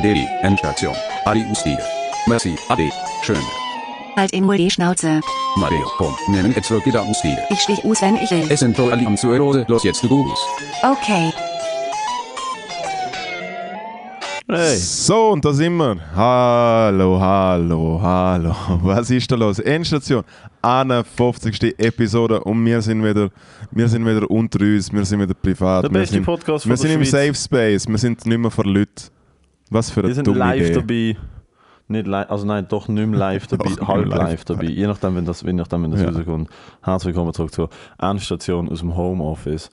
Deli, Endstation. Adi Ustige. Merci, Adi. Schön. Halt immer die Schnauze. Mario, komm, nehmen jetzt wirklich da Ustige. Ich stich aus, wenn ich will. Es sind alle am Zuhören, los jetzt du Gubus. Okay. Hey. So, und da sind wir. Hallo, hallo, hallo. Was ist da los? Endstation, 51. Episode und wir sind wieder, wir sind wieder unter uns, wir sind wieder privat. Der wir beste sind, Podcast von Wir der sind im Schweiz. Safe Space, wir sind nicht mehr vor Leuten. Was für eine Wir sind live Idee. dabei. Nicht live, also nein, doch nicht mehr live dabei, halb live live dabei. Je nachdem, wenn das, je nachdem, wenn das Ja. rauskommt. Herzlich willkommen zurück zur Endstation aus dem Homeoffice.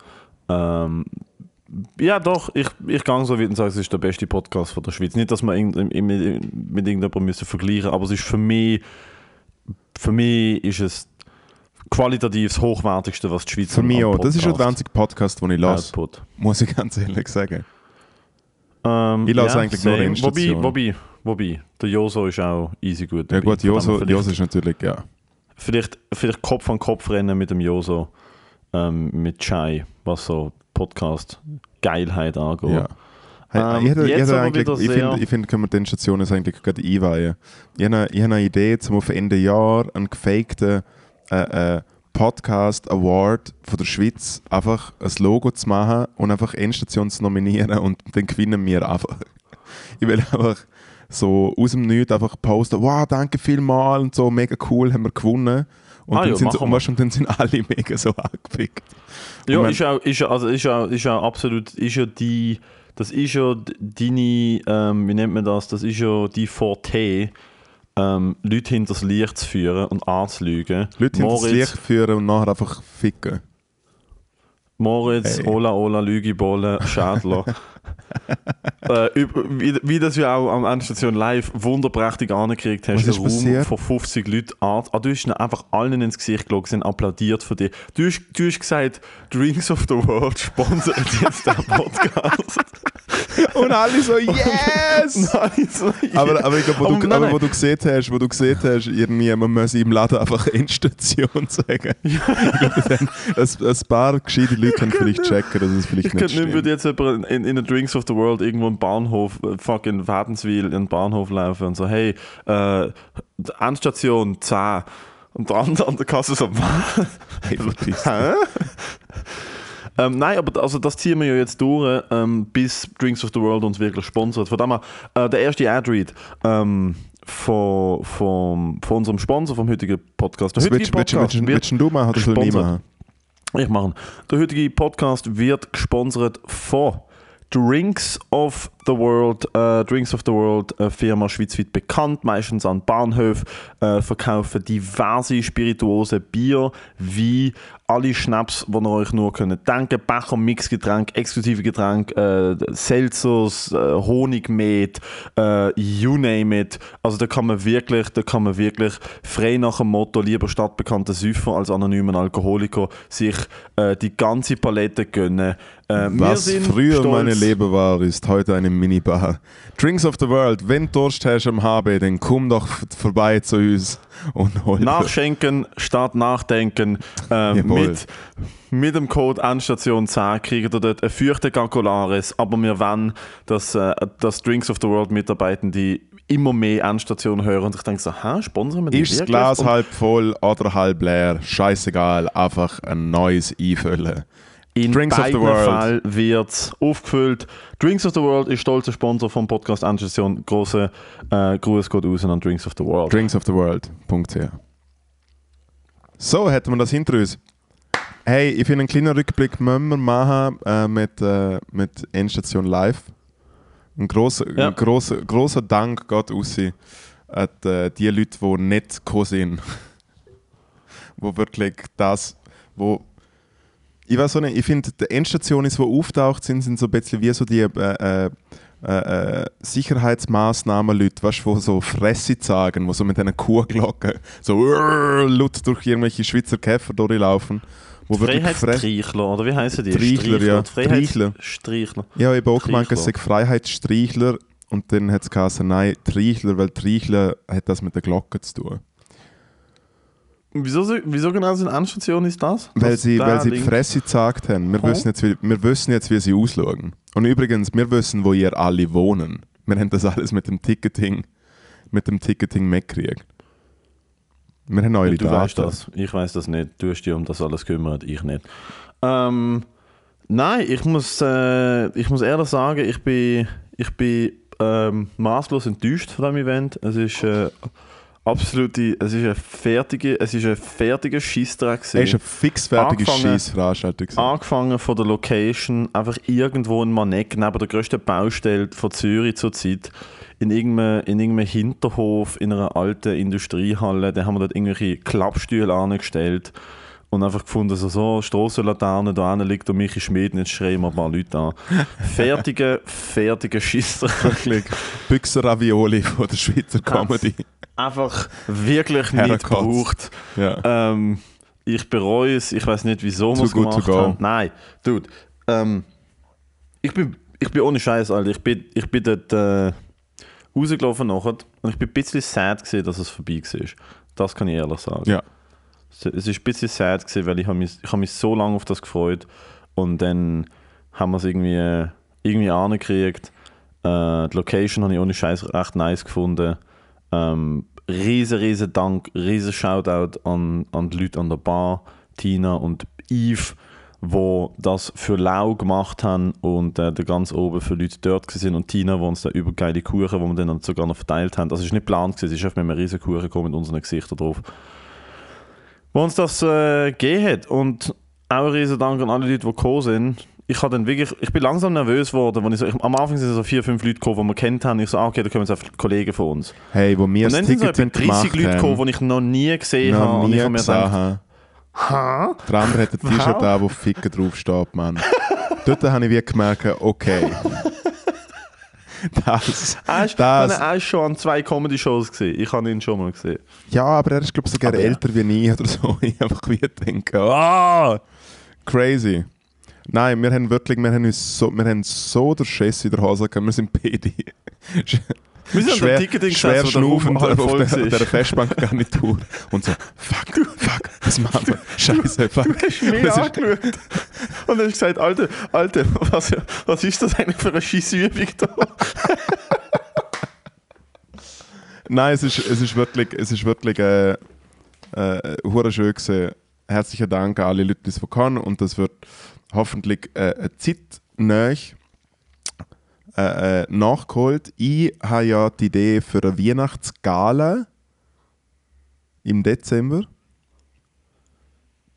Ähm, ja, doch, ich, ich gehe so weit und sage, es ist der beste Podcast von der Schweiz. Nicht, dass wir mit, mit irgendjemandem müssen vergleichen aber es ist für mich, für mich ist es qualitativ das hochwertigste, was die Schweiz Für mich auch. Das ist der einzige Podcast, den ich lasse. Output. Muss ich ganz ehrlich sagen. Ähm, Ich lasse eigentlich nur same. Endstation. Wobei, wobei, wobei, der Joso ist auch easy gut. Ja dabei. gut, Von dem Joso, Joso ist natürlich, ja. vielleicht, vielleicht Kopf an Kopf rennen mit dem Joso, ähm, mit Chai, was so Podcast-Geilheit angeht. ja. Ähm, ich hätte, ich hätte eigentlich, ich finde, ich find, können wir den Stationen jetzt eigentlich gerade einweihen. Ich habe, eine, ich habe eine Idee, zum auf Ende Jahr einen gefakten äh, äh, Podcast Award von der Schweiz einfach ein Logo zu machen und einfach Endstation zu nominieren und dann gewinnen wir einfach. Ich will einfach so aus dem Nichts einfach posten, wow, danke vielmal und so, mega cool, haben wir gewonnen. Und, Ah dann, ja, sind, so, und dann sind alle mega so angepickt. Ja, ist ja, ist ja, also ist ja, ist ja absolut, ist ja die, das ist ja deine, ähm, wie nennt man das, das ist ja die Forte, ähm, Leute hinter das Licht zu führen und anzulügen. Leute hinter das Moritz- Licht führen und nachher einfach ficken. Moritz, Hey. Ola, Ola, Lügibolle, Schädler. äh, wie, wie das ja auch am Endstation Live wunderprächtig angekriegt hast, einen Raum passiert? von 50 Leuten an. Ah, du hast einfach allen ins Gesicht geschaut, sind applaudiert für dich. Du hast, du hast gesagt, Drinks of the World sponsert jetzt den Podcast. Und alle so, yes! Nein, so, aber, aber ich glaube, wo, Aber du, nein, aber nein. wo du gesehen hast, wo du gesehen hast, irgendwie, man muss im Laden einfach Endstation sagen. Ich glaube, ein, ein paar gescheite Leute können vielleicht checken, dass es vielleicht Ich nicht könnte nicht, stimmt. würde jetzt jemand in, in den Drinks of the World irgendwo im Bahnhof, äh, fucking Wädenswil, in den Bahnhof laufen und so, hey, äh, Endstation 10. Und der andere an der Kasse so? Hey. Hä? ähm, nein, aber also das ziehen wir ja jetzt durch, ähm, bis Drinks of the World uns wirklich sponsert. Von dem her, äh, der erste Ad-Read ähm, von, von, von unserem Sponsor vom heutigen Podcast. Der heutige willst, willst, willst, willst du machen oder soll ich machen? ich mache. Der heutige Podcast wird gesponsert von Drinks of the World. Äh, Drinks of the World, eine Firma schweizweit bekannt, meistens an Bahnhöfen, äh, verkaufen diverse spirituose Bier, wie alle Schnaps, die ihr euch nur könnt denken, Becher, Mixgetränk, exklusive Getränk, äh, Seltzers, äh, Honigmet, äh, you name it. Also da kann man wirklich, da kann man wirklich frei nach dem Motto lieber stadtbekannter Süffer als anonymen Alkoholiker sich äh, die ganze Palette gönnen. Äh, Was früher stolz- meine Leben war, ist heute eine Minibar. Drinks of the World, wenn du Durst hast am HB, dann komm doch vorbei zu uns und hol Nachschenken statt nachdenken. Ähm. Mit, mit dem Code Endstation 10 kriegt ihr dort ein feuchte Calcularis. Aber wir wollen, dass, äh, dass Drinks of the World Mitarbeitende immer mehr Endstationen hören. Und ich denke so, hä, sponsern wir die Ist das? Glas Und halb voll oder halb leer? Scheißegal, einfach ein neues einfüllen. In Drinks of the beiden World. Fällen wird es aufgefüllt. Drinks of the World ist stolzer Sponsor vom Podcast Endstation. Große äh, Gruß geht raus an Drinks of the World. Drinksoftheworld.ch So, hätten wir das hinter uns. Hey, ich finde einen kleinen Rückblick müssen wir machen äh, mit, äh, mit Endstation Live. Ein grosser, Ja. ein grosser, grosser Dank geht raus an äh, die Leute, die nicht gekommen sind. wo wirklich das, wo ich weiß auch nicht, ich finde, die Endstationen, die auftaucht sind, sind so ein bisschen wie so die äh, äh, äh, äh, Sicherheitsmaßnahmen Leute, weißt du, die so Fresse sagen, die so mit einer Kuhglocke so laut durch irgendwelche Schweizer Käfer durchlaufen. Wo wirklich Fresse. Freiheitstreichler, oder wie heißen die? Streichler, ja. Die Freiheitsstreichler. Ja, ich habe auch gemeint, es sei Streichler. Freiheitsstreichler und dann hat es geheißen, nein, Treichler, weil Treichler hat das mit der Glocke zu tun. Wieso, wieso genau sind Endstation ist das? Weil sie, weil sie die. Fresse gesagt haben. Wir, Oh. wissen jetzt, wie, wir wissen jetzt, wie sie ausschauen. Und übrigens, wir wissen, wo ihr alle wohnen. wir haben das alles mit dem Ticketing, mit dem Ticketing mitgekriegt. Wir haben eure du Daten. weißt das. Ich weiß das nicht. Du hast dich um das alles gekümmert, ich nicht. Ähm, nein, ich muss, äh, ich muss ehrlich sagen, ich bin, ich bin ähm, maßlos enttäuscht von diesem Event. Es ist äh, absolute, es ist eine fertige, es ist ein fertiger Scheissdreck Es war eine fixfertige Angefangen- Scheissveranstaltung. gewesen. Angefangen von der Location, einfach irgendwo in Maneck, neben der grössten Baustelle von Zürich zurzeit, in irgendeinem, in irgendeinem Hinterhof, in einer alten Industriehalle, da haben wir dort irgendwelche Klappstühle angestellt und einfach gefunden, so, so Strassenlaterne, da hinten liegt der Michi Schmid, und jetzt schreien wir ein paar Leute an. Fertige, fertige Schisser. Wirklich Büchser-Ravioli von der Schweizer Comedy. Einfach wirklich nicht gebraucht. Ja. Ähm, ich bereue es, ich weiß nicht, wieso wir es gemacht haben. Nein, dude. Ähm, ich, bin, ich bin ohne Scheiß, Alter. Ich bin, ich bin dort äh, rausgelaufen nachher und ich bin ein bisschen sad gewesen, dass es vorbei war. Das kann ich ehrlich sagen. ja. Es ist ein bisschen sad gewesen, weil ich habe mich, ich habe mich so lange auf das gefreut und dann haben wir es irgendwie, irgendwie angekriegt. Äh, die Location habe ich ohne Scheiß recht nice gefunden. Ähm, riesen, riesen Dank, riesen Shoutout an, an die Leute an der Bar, Tina und Yves, wo das für lau gemacht haben und äh, da ganz oben für Leute dort sind und Tina, wo uns da übergeile Kuchen, wo wir dann sogar noch verteilt haben. Das ist nicht geplant, es ist einfach mit einem riesen Kuchen gekommen mit unseren Gesichtern drauf wo uns das äh, gegeben hat. Und auch ein riesen Dank an alle Leute, die gekommen sind. Ich, dann wirklich, ich bin langsam nervös geworden. Wenn ich so, ich, am Anfang sind so vier, fünf Leute gekommen, die wir kennt haben. Ich so, ah, okay, da kommen jetzt einfach Kollegen von uns. Hey, wo wir Und das dann sind so etwa Ticketing 30 gemacht Leute gekommen, die ich noch nie gesehen habe. noch Und nie ich habe mir gedacht, habe. Ha? Der andere hat ein. T-Shirt an, wo Ficken draufsteht, Mann. Dort habe ich wie gemerkt, okay. Das, Er ist, das, er ist schon an zwei Comedy-Shows gesehen. Ich habe ihn schon mal gesehen. ja, aber er ist, glaube ich, sogar Aber ja. älter wie ich oder so. Ich einfach wie denke, ah, crazy. Nein, wir haben wirklich, wir haben uns so, wir haben so der Schiss in der Hose gehabt. Wir sind PD. Wir sind schwer, der Ticketing schwer der halb auf voll der, war. der Festbankgarnitur und so, fuck, fuck, was machen wir? Scheiße, fuck. Du hast mich angeschaut und hast gesagt, Alter, Alter, was, was ist das eigentlich für eine Scheissübung da? Nein, es ist, es ist wirklich, es ist wirklich äh, äh, schön gewesen. Herzlichen Dank an alle Leute, die es können und das wird hoffentlich äh, eine Zeit näher äh, äh, nachgeholt. Ich habe ja die Idee für eine Weihnachtsgala im Dezember.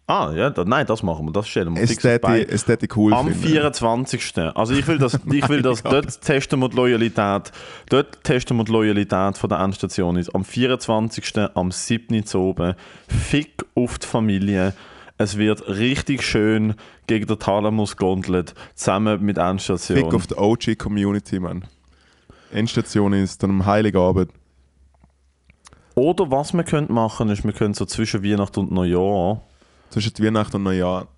Ah, ja, da, nein, das machen wir, das stellen wir Es täte täte cool Am finden. 24. Also ich will das, ich will das dort testen wir die Loyalität. Dort testen wir die Loyalität von der Endstation ist. Am 24. am 7. zu oben. Fick auf die Familie. Es wird richtig schön gegen den Thalamus gondelt, zusammen mit Endstation. Fick auf die OG-Community, Mann. Endstation ist dann am Heiligabend. Oder was wir können machen, ist, wir können so zwischen Weihnachten und Neujahr, Zwischen Weihnachten und Neujahr.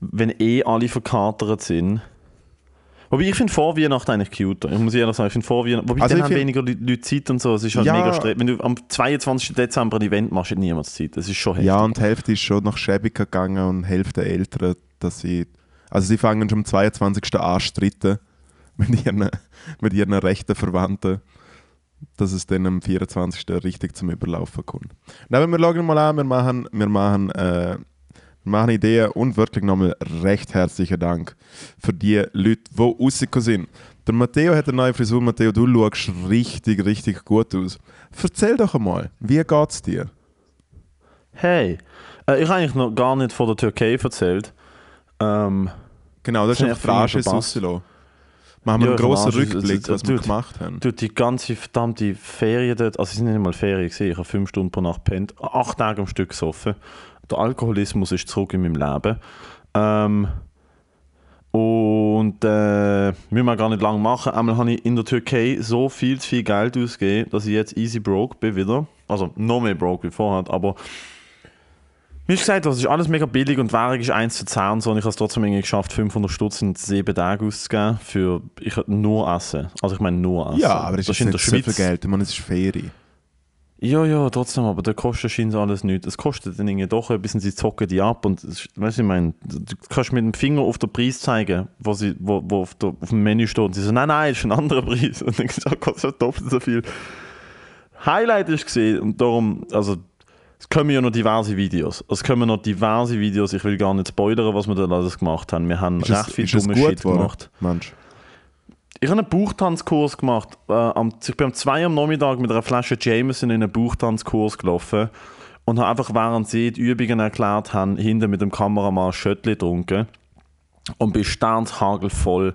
wenn eh alle verkatert sind. Wobei ich finde vor Weihnachten eigentlich cuter. Ich muss ehrlich sagen, ich finde vor Weihnachten. Wobei Also dann haben find- weniger Leute Zeit und so. Es ist halt Ja. mega stressig. Wenn du am 22. Dezember ein Event machst, hat niemand Zeit. Das ist schon heftig. Ja, und die Hälfte ist schon nach Schäbiger gegangen und die Hälfte älter, dass sie. Also sie fangen schon am 22. an zu streiten mit ihren, mit ihren rechten Verwandten, dass es dann am 24. richtig zum Überlaufen kommt. Na, aber wir schauen mal an, wir machen, wir machen, äh, machen Ideen und wirklich nochmal recht herzlichen Dank für die Leute, die rausgekommen sind. Der Matteo hat eine neue Frisur. Matteo, du schaust richtig, richtig gut aus. Erzähl doch einmal, wie geht's dir? Hey, äh, ich habe eigentlich noch gar nicht von der Türkei erzählt. Ähm, Genau, das Das ist ein Frage rausgelassen. Machen wir Ja, einen grossen Rückblick, Arsch- was wir gemacht haben. durch die ganze verdammte Ferien dort, also es sind nicht mal Ferien gewesen, ich habe fünf Stunden pro Nacht pennt, acht Tage am Stück gesoffen. Der Alkoholismus ist zurück in meinem Leben. Ähm, und äh, müssen wir gar nicht lange machen. Einmal habe ich in der Türkei so viel zu viel Geld ausgegeben, dass ich jetzt easy broke bin wieder. Also noch mehr broke wie vorher, aber wie gesagt, das ist alles mega billig und Währung ist 1 zu 10 und so. Und ich habe es trotzdem irgendwie geschafft, 500 Stutz in sieben Tagen auszugeben für ich nur Essen. Also ich meine nur Essen. Ja, aber das ist jetzt in der nicht so viel Schweiz. Geld. Ich meine, es ist Ferie. Ja, ja, trotzdem, aber der kostet scheint alles nichts. Es kostet dann irgendwie doch etwas und sie zocken die ab. Und weißt du, ich meine, du kannst mit dem Finger auf den Preis zeigen, wo, sie, wo, wo auf, der, auf dem Menü steht. Und sie so, nein, nein, das ist ein anderer Preis. Und dann gesagt, kostet doppelt so viel. Highlight ist gesehen und darum, also es kommen ja noch diverse Videos. Es kommen noch diverse Videos. Ich will gar nicht spoilern, was wir da alles gemacht haben. Wir haben Ist recht es, viel dumme Shit geworden? gemacht. Mensch. Ich habe einen Bauchtanzkurs gemacht. Äh, am, ich bin am 2 am Nachmittag mit einer Flasche Jameson in einen Bauchtanzkurs gelaufen und habe einfach, während sie die Übungen erklärt haben, hinten mit dem Kameramann Schöttli getrunken und bin sternshagelvoll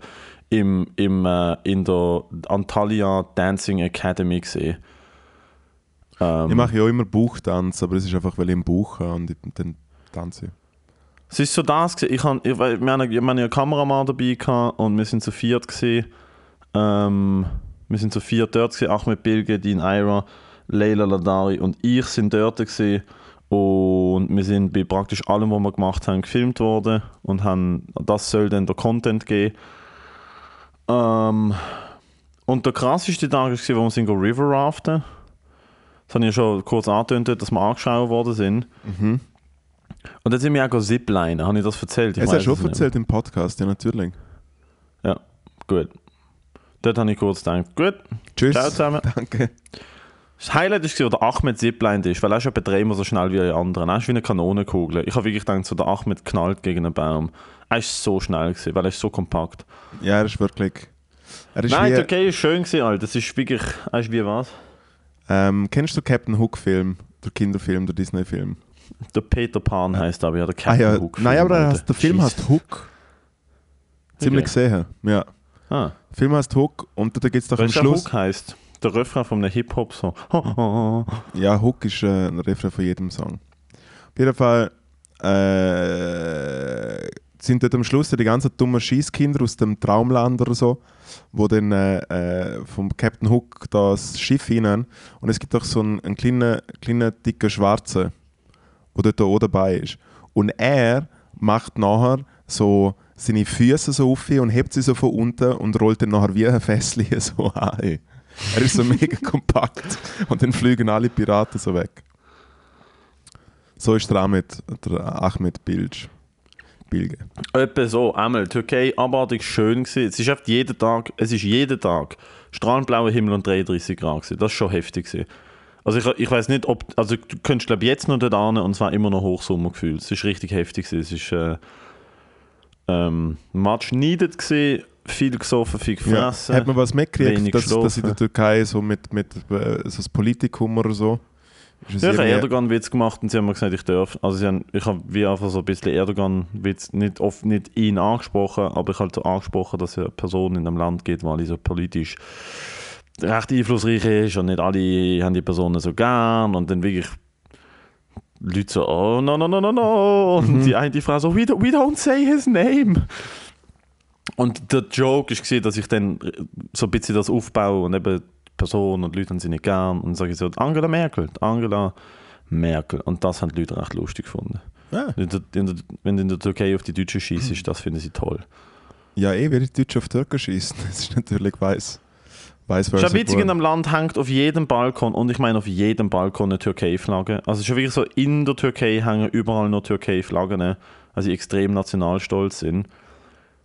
im, im, äh, in der Antalya Dancing Academy gesehen. Ähm, Ich mache ja auch immer Bauchtanz, aber es ist einfach, weil ich einen Bauch habe und dann tanze ich. Es ist so das gewesen. Ich han, ich, wir, haben ja einen Kameramann dabei gehabt und wir sind zu viert gesehen. Ähm, wir sind zu viert dort gewesen. Ahmed Bilge, Dean Ira, Leila Ladari und ich sind dort gewesen. Und wir sind bei praktisch allem, was wir gemacht haben, gefilmt worden und haben, das soll dann der Content geben. Ähm, und der krasseste Tag war, wo wir sind River raften. Das habe ich ja schon kurz angetönt, dass wir angeschaut worden sind. Mhm. Und dann sind wir auch go Ziplinen. Habe ich das erzählt? Ich Es hast du schon erzählt im Podcast, ja natürlich. Ja, gut. Dort habe ich kurz gedacht, gut, Tschüss. ciao zusammen. Danke. Das Highlight war, wo der Ahmed ziplined ist, weil er ist bei dreimal so schnell wie die anderen. Er ist wie eine Kanonenkugel. Ich habe wirklich gedacht, so der Ahmed knallt gegen einen Baum. Er ist so schnell, gewesen, weil er ist so kompakt. Ja, er ist wirklich. Er ist Nein, wie, okay ist schön gewesen, Alter. Das ist wirklich, er ist wie was? ähm, kennst du Captain Hook Film? Der Kinderfilm, der Disney-Film? Der Peter Pan heißt aber ja der Ah Captain ja, Hook. nein, aber der, heißt, der Film heißt Hook. Ziemlich Okay. gesehen, ja. Ah, Film heißt Hook und da geht es doch am Schluss. Hook heißt? Der Refrain von einem Hip-Hop so. Ja, Hook ist äh, ein Refrain von jedem Song. Auf jeden Fall äh, sind dort am Schluss die ganzen dummen Schießkinder aus dem Traumland oder so, wo dann äh, äh, vom Captain Hook das Schiff hinein und es gibt auch so einen, einen kleinen, kleinen dicken Schwarzen, wo dort auch dabei ist. Und er macht nachher so seine Füße so auf und hebt sie so von unten und rollt dann nachher wie ein Fässchen so ein. Er ist so mega kompakt und dann fliegen alle Piraten so weg. So ist der Ahmed, der Ahmed Bilge. Bilge. Etwa so, einmal. Türkei abartig schön gewesen. Es ist jeden Tag, es ist jeden Tag strahlend blauer Himmel und 33 Grad gewesen. Das ist schon heftig gewesen. Also ich, ich weiß nicht, ob, also du könntest glaube jetzt noch dort hin und zwar immer noch Hochsommergefühl. Es ist richtig heftig gewesen. Es ist äh, ähm, much needed gewesen, viel gesoffen, viel Ja. gefressen. Hat man was mitgekriegt, dass, dass in der Türkei so mit, mit äh, so das Politikum oder so? Ist Ja, ich habe Erdogan-Witz gemacht und sie haben mir gesagt, ich darf. Also sie haben, ich habe wie einfach so ein bisschen Erdogan-Witz, nicht, oft nicht ihn angesprochen, aber ich habe halt so angesprochen, dass es eine Person in einem Land geht, die alle so politisch recht einflussreich ist und nicht alle haben die Personen so gern und dann wirklich Leute so, oh no, no, no, no, no und die eine Frau so, we, do, we don't say his name. Und der Joke war, dass ich dann so ein bisschen das aufbaue und eben die Person und die Leute haben sie nicht gern. Und sage ich so, Angela Merkel, die Angela Merkel. Und das haben die Leute recht lustig gefunden. Ah. In der, in der, wenn du in der Türkei auf die Deutschen schießt, das finden sie toll. Ja, eh, wie die Deutschen auf Türken schießen. Das ist natürlich weiß. Ja witzig, in einem Land hängt auf jedem Balkon, und ich meine auf jedem Balkon eine Türkei-Flagge. Also schon wirklich so, in der Türkei hängen überall noch Türkei-Flaggen, also die extrem nationalstolz sind.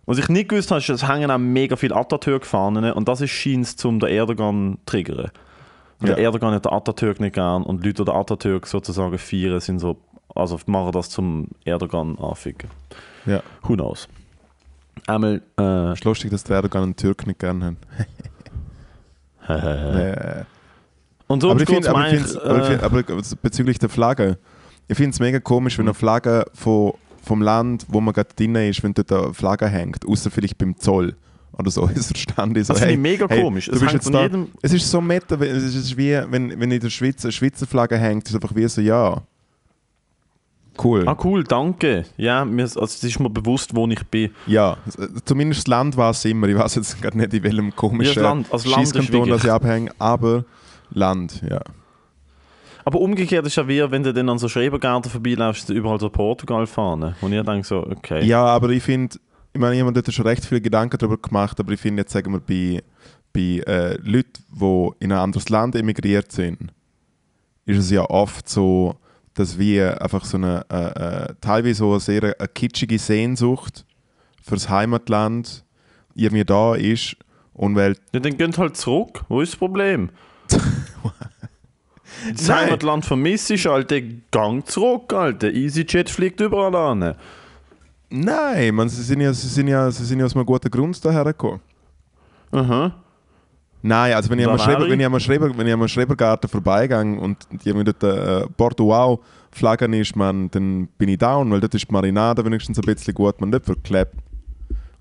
Was ich nicht gewusst habe, ist, es hängen auch mega viele Atatürk-Fahnen und das ist scheint zum der Erdogan zu triggern. Und Der Ja. Erdogan hat den Atatürk nicht gern und Leute, die den Atatürk sozusagen feiern, sind so, also machen das zum Erdogan anficken. Ja. Who knows? Einmal, äh, Es ist lustig, dass die Erdogan einen Türk nicht gerne haben. Und so aber ich finde, aber, ich eigentlich, find's- aber, ich find- aber bezüglich der Flagge, ich finde es mega komisch, wenn eine Flagge von, vom Land, wo man gerade drin ist, wenn dort eine Flagge hängt, außer vielleicht beim Zoll oder so, ist verstanden. So, Das finde ich mega komisch. Du Es jetzt da, jedem- es ist so meta, wenn- es ist wie, wenn, wenn in der Schweiz eine Schweizer Flagge hängt, ist es einfach wie so, ja, cool. Ah, cool, danke. Ja, mir, also es ist mir bewusst, wo ich bin. Ja, zumindest das Land war es immer. Ich weiß jetzt gerade nicht, in welchem komischen Ja, das Land- das Land ist Scheisskanton wirklich- das ich abhänge, aber Land, ja. Aber umgekehrt ist ja wie, wenn du dann an so Schrebergärten vorbeiläufst, überall so Portugal fahren. Und ich denke so, okay. Ja, aber ich finde, ich meine, ich habe mir dort schon recht viele Gedanken darüber gemacht, aber ich finde jetzt, sagen wir, bei, bei äh, Leuten, die in ein anderes Land emigriert sind, ist es ja oft so, dass wir einfach so eine, äh, äh, teilweise so eine sehr eine kitschige Sehnsucht fürs Heimatland irgendwie da ist und weil Ja, dann geht halt zurück. Wo ist das Problem? Das Nein. Heimatland vermisst ist, Alter. Gang zurück, Alter. EasyJet fliegt überall an. Nein, man, sie, sind ja, sie, sind ja, sie sind ja aus einem guten Grund daher gekommen. Aha. Nein, also wenn ich, am Schreber, wenn ich am Schreber, wenn ich am Schrebergarten vorbeigehe und haben dort äh, Portugal Flaggen ist, man, dann bin ich down, weil dort ist die Marinade wenigstens ein bisschen gut, man nicht verklebt.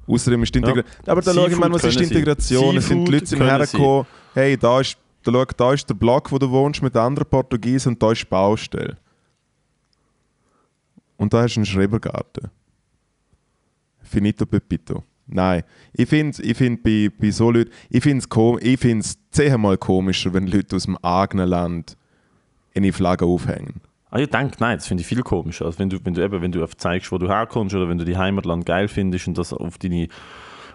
Außerdem ist die Ja. Integration. Aber da schau ich mal, was ist die. Integration? Es sind die Leute sind hergekommen, hey, da ist, da, schau, da ist der Block, wo du wohnst, mit anderen Portugiesen und da ist die Baustelle. Und da hast du einen Schrebergarten. Finito Pepito. Nein, ich finde ich find bei, bei so Leuten, ich finde es kom zehnmal komischer, wenn Leute aus dem eigenen Land eine Flagge aufhängen. Ah, ich denke, nein, das finde ich viel komischer. Also wenn du, wenn du eben, wenn du zeigst, wo du herkommst oder wenn du die Heimatland geil findest und das auf deine,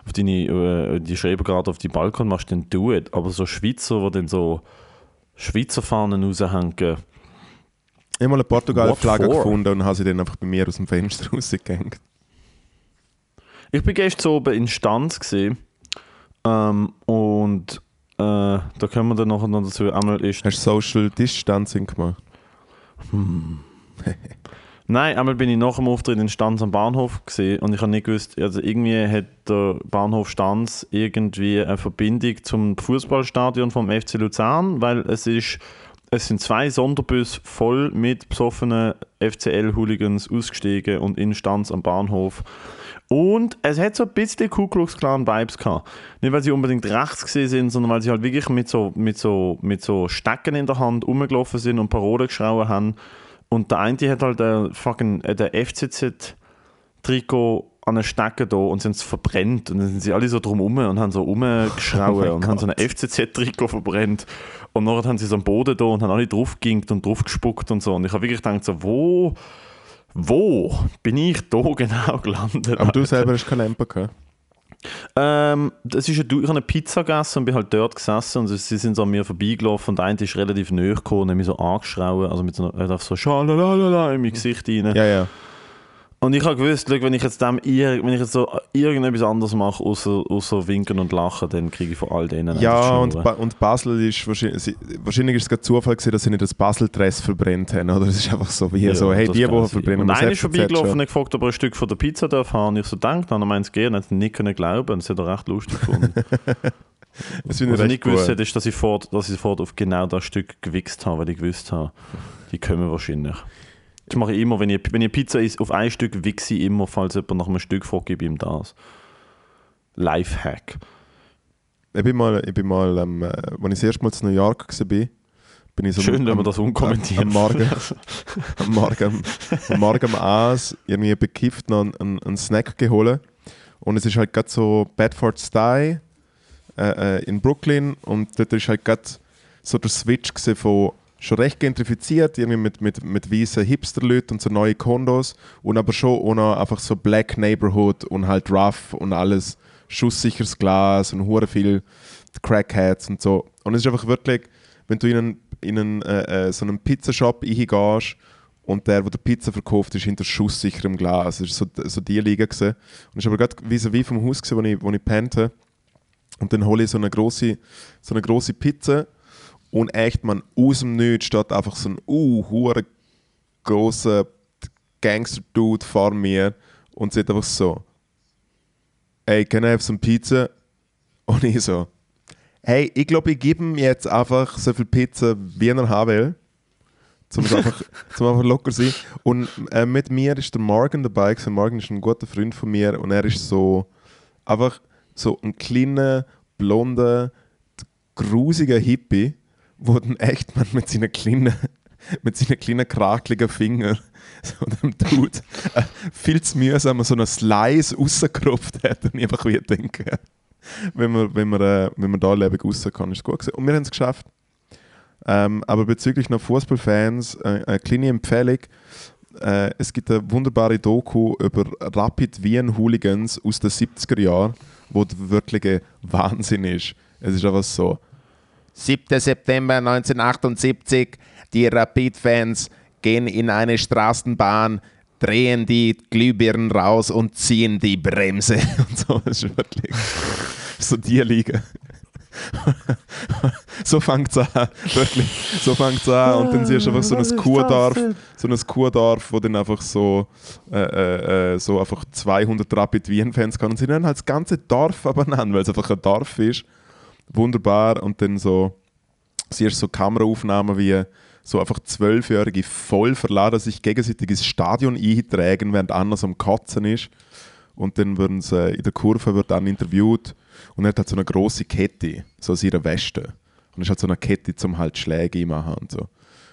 auf deine, äh, die Schrebergarten auf die Balkon machst, dann do it. Aber so Schweizer, die dann so Schweizer Fahnen raushängen, Ich habe mal eine Portugal-Flagge gefunden und habe sie dann einfach bei mir aus dem Fenster rausgehängt. Ich bin gestern oben in Stanz gesehen ähm, und äh, da können wir dann nachher noch dazu einmal ist. Hast du Social Distancing gemacht? Nein, einmal bin ich nach dem Auftritt in Stanz am Bahnhof gesehen und ich habe nicht gewusst, also irgendwie hat der Bahnhof Stanz irgendwie eine Verbindung zum Fußballstadion vom FC Luzern, weil es ist es sind zwei Sonderbusse voll mit besoffenen FCL-Hooligans ausgestiegen und in Stanz am Bahnhof. Und es hat so ein bisschen Ku Klux Klan Vibes gehabt. Nicht, weil sie unbedingt rechts gesehen sind, sondern weil sie halt wirklich mit so, mit so, mit so Stecken in der Hand rumgelaufen sind und Parolen geschrauen haben. Und der eine hat halt der fucking äh, der FCZ-Trikot an den Stecken da und sind es verbrennt. Und dann sind sie alle so drum rum und haben so rumgeschrauen Oh und haben so ein Gott. FCZ-Trikot verbrennt. Und nachher haben sie so am Boden da und haben alle draufgeginkt und drauf gespuckt und so. Und ich habe wirklich gedacht, so, wo, wo bin ich da genau gelandet? Aber du selber hast keine Lampe gehabt. Ähm, das ist eine, ich habe eine Pizza gegessen und bin halt dort gesessen und sie sind so an mir vorbeigelaufen und der eine ist relativ nahe gekommen und hat mich so angeschrauen, also mit so einer, er so Schalalalala in mein Gesicht rein. Ja, ja. Und ich habe gewusst, schau, wenn ich jetzt dem, wenn ich jetzt so irgendetwas anderes mache, außer, außer winken und lachen, dann kriege ich von all denen Ja, und, ba und Basel ist wahrscheinlich, wahrscheinlich ist es gerade Zufall gewesen, dass sie nicht das Basel-Dress verbrennt haben, oder? Es ist einfach so wie Ja, so, hey, die Woche verbrennen Und wir einer ist vorbeigelaufen und gefragt, ob er ein Stück von der Pizza darf haben. Und ich so, danke, dann meint es gehen. Hat nicht können glauben. Und das hat er recht lustig gefunden. Was ich ich nicht gewusst hätte, ist, dass ich fort, dass ich fort auf genau das Stück gewichst habe, weil ich gewusst habe, die kommen wahrscheinlich. Das mache ich immer, wenn ich, wenn ich Pizza esse, auf ein Stück wichse ich immer, falls jemand nach einem Stück fragt, gebe ich ihm das. Lifehack. Ich bin mal, ich bin mal ähm, äh, als ich das erste Mal zu New York war, bin ich so Schön, am, wenn man das unkommentiert. Am Morgen, am Morgen, am Morgen am Aas irgendwie bekifft noch einen, einen, einen Snack geholt. Und es ist halt gerade so Bedford Style äh, äh, in Brooklyn und dort ist halt gerade so der Switch von schon recht gentrifiziert, irgendwie mit, mit, mit weißen Hipster-Leuten und so neue Kondos und aber schon noch einfach so Black Neighborhood und halt rough und alles schusssicheres Glas und hure viel Crackheads und so. Und es ist einfach wirklich, wenn du in einen, in einen, äh, äh, so einen Pizzashop reingehst und der, der die Pizza verkauft, ist hinter schusssicherem Glas. Das war so, so die Liga. Gewesen. Und ich war aber gerade vis-à-vis vom Haus, gewesen, wo ich, wo ich pennt habe. Und dann hole ich so eine große so eine grosse Pizza und echt, man, aus dem Nichts steht einfach so ein uh, grosser Gangster-Dude vor mir und sagt einfach so «Hey, can I have some pizza?» Und ich so «Hey, ich glaube, ich gebe ihm jetzt einfach so viel Pizza, wie er haben will.» zum einfach, zum einfach locker sein. Und äh, mit mir ist der Morgan dabei. gewesen. Morgan ist ein guter Freund von mir und er ist so einfach so ein kleiner, blonder, grusiger Hippie, dann echt man mit seinen kleinen, mit seinen kleinen krakeligen Fingern so dem Dude äh, viel zu mühsam so einen Slice rausgerupft hat und ich einfach wieder denke, wenn man, wenn man, äh, wenn man da lebend raus kann, ist es gut gewesen. Und wir haben es geschafft. Ähm, aber bezüglich noch Fußballfans, äh, eine kleine Empfehlung. Äh, es gibt eine wunderbare Doku über Rapid Wien Hooligans aus den 70er Jahren, wo der wirkliche Wahnsinn ist. Es ist einfach so, 7. September 1978. Die Rapid-Fans gehen in eine Straßenbahn, drehen die Glühbirnen raus und ziehen die Bremse. Und so ist wirklich so die Liga. so fängt es an, wirklich. So fängt es an. Und dann siehst du einfach so ein Kurdorf, so ein Kurdorf, wo dann einfach so, äh, äh, äh, so einfach 200 Rapid Wien-Fans kann. Und sie nennen halt das ganze Dorf aber nennen, weil es einfach ein Dorf ist. Wunderbar. Und dann so, siehst du so Kameraaufnahmen wie so einfach Zwölfjährige voll verladen sich gegenseitig ins Stadion eintragen, während anders am Kotzen ist. Und dann werden sie in der Kurve wird dann interviewt und er hat halt so eine große Kette, so aus ihrer Weste. Und es halt so eine Kette zum halt Schläge machen und so.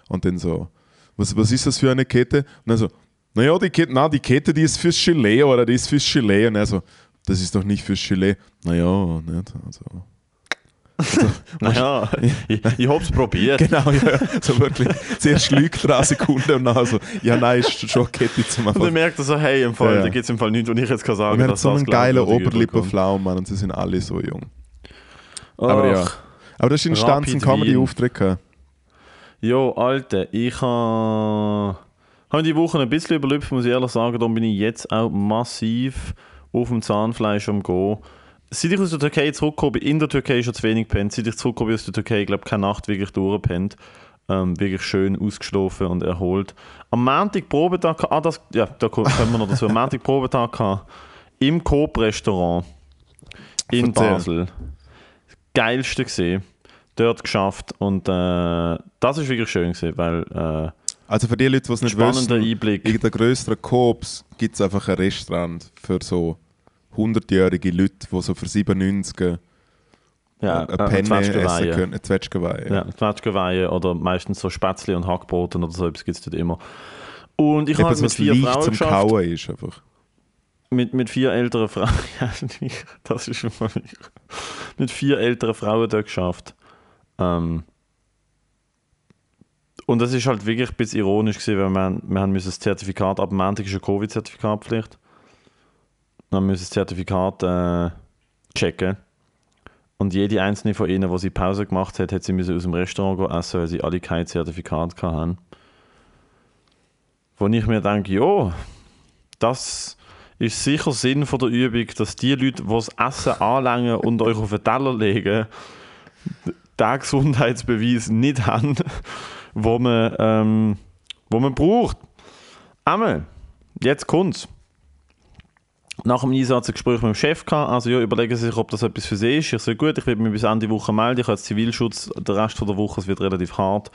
Und dann so, was, was ist das für eine Kette? Und dann so, naja, die Kette, na, die Kette, die ist fürs Gelee oder die ist fürs Gelee. Und er so, das ist doch nicht fürs Gelee. Naja, nicht. Also, also, Naja, ich, ich hab's probiert. Genau, ja, so wirklich. Zuerst lügt er eine Sekunde und dann so, ja, nein, ist schon Kette zum Und dann merkt er so, hey, im Fall, Ja, ja. da gibt's im Fall nichts, und ich jetzt kann sagen, hat dass so einen geilen glaubwürdig überkommt. Oberlippenflaum, Mann, und sie sind alle so jung. Aber ja. Ach. Aber das ist in Stanz ein Comedy-Auftritt. Jo, Alter, ich habe hab die Woche ein bisschen überlebt, muss ich ehrlich sagen. Darum bin ich jetzt auch massiv auf dem Zahnfleisch am Gehen. Seit ich aus der Türkei zurückgekommen bin, in der Türkei schon zu wenig gepennt. Seit ich zurückgekommen bin aus der Türkei, ich glaube, keine Nacht wirklich durchgepennt. Ähm, wirklich schön ausgeschlafen und erholt. Am Montag Probetag, ah, das, ja, da kommen wir noch dazu. Am Montag Probetag im Coop-Restaurant in. Basel. Das Geilste gesehen. Dort geschafft und äh, das ist wirklich schön gesehen, weil äh, Also für die Leute, die es nicht spannender wissen, Einblick. in den grösseren Coops gibt es einfach ein Restaurant für so 100-jährige Leute, die so für 97 Ja, eine äh, Penne essen Zwetschgenweihe. können. Eine Zwetschgenweihe. Ja, Zwetschgenweihe oder meistens so Spätzle und Hackbroten oder so etwas gibt es dort immer. Und ich habe so mit vier Frauen zum geschafft. Kauen ist einfach. Mit, mit vier älteren Frauen. Ja, das ist schon mal Mit vier älteren Frauen dort geschafft. Ähm, und das ist halt wirklich ein bisschen ironisch gewesen, weil wir, wir haben müssen das Zertifikat, ab dem Montag ist eine Covid-Zertifikatpflicht. Dann müssen das Zertifikat äh, checken. Und jede einzelne von ihnen, die sie Pause gemacht hat, hat sie müssen aus dem Restaurant gehen essen, weil sie alle kein Zertifikat hatten. Wo ich mir denke, ja, das ist sicher Sinn von der Übung, dass die Leute, die das Essen anlangen und euch auf den Teller legen, den Gesundheitsbeweis nicht haben, wo man, ähm, wo man braucht. Einmal, jetzt kommt's. Nach dem Einsatz ein Gespräch mit dem Chef gehabt. Also ja, überlegen Sie sich, ob das etwas für Sie ist. Ich sage, gut, ich werde mich bis Ende Woche melden. Ich habe jetzt Zivilschutz, den Rest von der Woche, es wird relativ hart.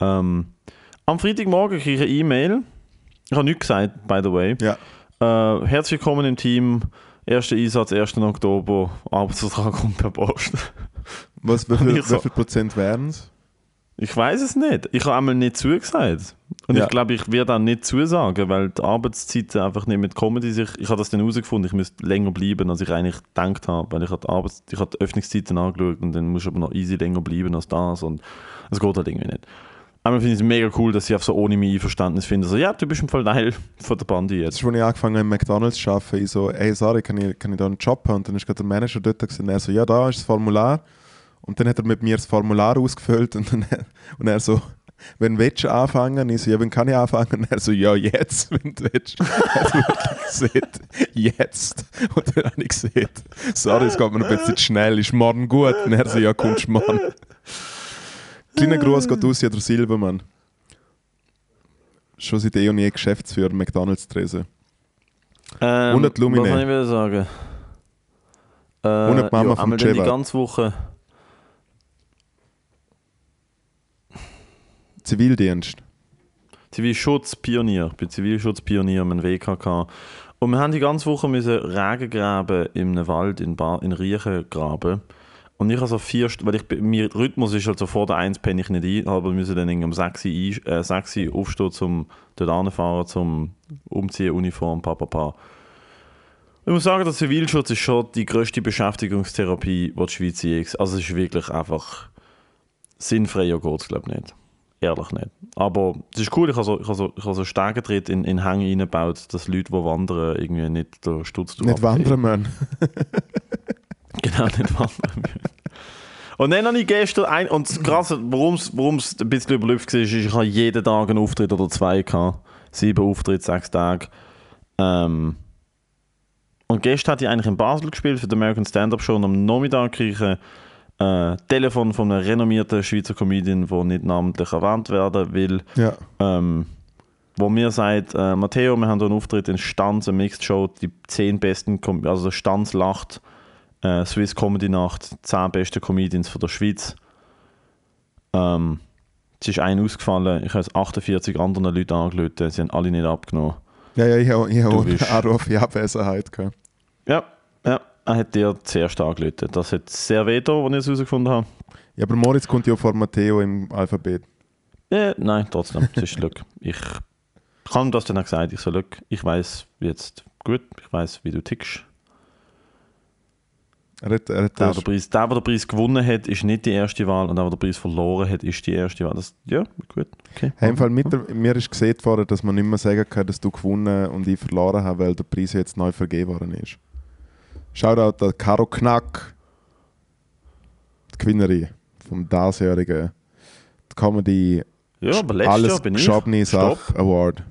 Ähm, am Freitagmorgen kriege ich eine E-Mail. Ich habe nichts gesagt, by the way. Ja. Äh, herzlich willkommen im Team. Erster Einsatz, 1. Oktober. Arbeitsvertrag kommt per Post. Was, wie, viel, so- wie viel Prozent wären es? Ich weiß es nicht. Ich habe einmal nicht zugesagt. Und Ja. ich glaube, ich werde auch nicht zusagen, weil die Arbeitszeiten einfach nicht mit Comedy sich. Ich habe das dann herausgefunden, ich müsste länger bleiben, als ich eigentlich gedacht habe, weil ich habe die, Arbeits ich habe die Öffnungszeiten angeschaut und dann muss ich aber noch easy länger bleiben als das und es geht halt irgendwie nicht. Einmal finde ich es mega cool, dass sie einfach so ohne mein Einverständnis finden, so, ja, du bist im Fall Teil von der Bande Das jetzt. ist, als ich angefangen habe, im McDonalds zu arbeiten, ich so, hey Sari, kann ich, kann ich da einen Job haben? Und dann ist gerade der Manager dort und er so, ja, da ist das Formular. Und dann hat er mit mir das Formular ausgefüllt und, dann, und er so, wenn willst du anfangen? Ich so, ja, wenn kann ich anfangen? Und er so, ja, jetzt, wenn du willst. Hat wirklich gesagt, jetzt. Und dann habe ich gesagt, sorry, es geht mir ein bisschen schnell, ist morgen gut? Und er so, ja, kommst morgen. Kleiner Gruß geht aus, ja, der Silbermann. Schon seit eh und je Geschäftsführer McDonalds Tresen. Ähm, Und die Lumine. Was soll ich wieder sagen? Äh, Und die Mama ja, vom dann die ganze Woche. Zivildienst. Zivilschutzpionier. Ich bin Zivilschutzpionier am WKK. Und wir haben die ganze Woche müssen Regen graben in einem Wald in, Bar, in Riechen graben. Und ich habe so vier, St- weil ich, mein Rhythmus ist halt so vor der 1 penne ich nicht ein, aber wir müssen dann um 6 Uhr, äh, 6 Uhr aufstehen, zum dort anfahren, zum Umziehen, Uniform, papapa. Ich muss sagen, der Zivilschutz ist schon die grösste Beschäftigungstherapie, die die Schweiz je Also es ist wirklich einfach sinnfreier geht es, glaube ich, nicht. Ehrlich nicht. Aber es ist cool, ich habe so, ich habe so, ich habe so Stegentritt in, in Hänge reingebaut, dass Leute, die wandern, irgendwie nicht den Sturz Nicht wandern, Mann. Genau, nicht wandern müssen. Und dann habe ich gestern ein, und das Krasse, warum es ein bisschen überlüpft war, ist, ich habe jeden Tag einen Auftritt oder zwei gehabt. Sieben Auftritte, sechs Tage. Ähm, und gestern hatte ich eigentlich in Basel gespielt für die American Stand-Up Show und am Nachmittag kriege ich äh, Telefon von einer renommierten Schweizer Comedian, die nicht namentlich erwähnt werden will, Ja. ähm, wo mir sagt, äh, Matteo, wir haben hier einen Auftritt in Stanz, eine Mixed Show, die zehn besten, Com also Stanz lacht, äh, Swiss Comedy Nacht, zehn besten Comedians von der Schweiz. Ähm, es ist ein ausgefallen, ich habe jetzt 48 anderen Leute angerufen, sie haben alle nicht abgenommen. Ja, ja, ich habe bist- einen Anruf in Abwesenheit gehabt. Ja, er hat dir zuerst angerufen. Das hat sehr weh getan, als ich es herausgefunden habe. Ja, aber Moritz kommt ja vor Matteo im Alphabet. Ja, nein, trotzdem, es ist Glück. Ich kann das dann auch gesagt, ich so, Glück, ich weiß jetzt gut, ich weiß, wie du tickst. Er hat, er hat Der, der, Preis, der, der den Preis gewonnen hat, ist nicht die erste Wahl und der, der den Preis verloren hat, ist die erste Wahl. Das, ja, gut, okay. Hey, im Fall mit der, mir ist gesehen worden, dass man nicht mehr sagen kann, dass du gewonnen und ich verloren habe, weil der Preis jetzt neu vergeben worden ist. Shoutout an Caro Knack, die Gewinnerin vom diesjährigen Comedy Ja, aber letztes Alles Jahr bin ich. Sache Award.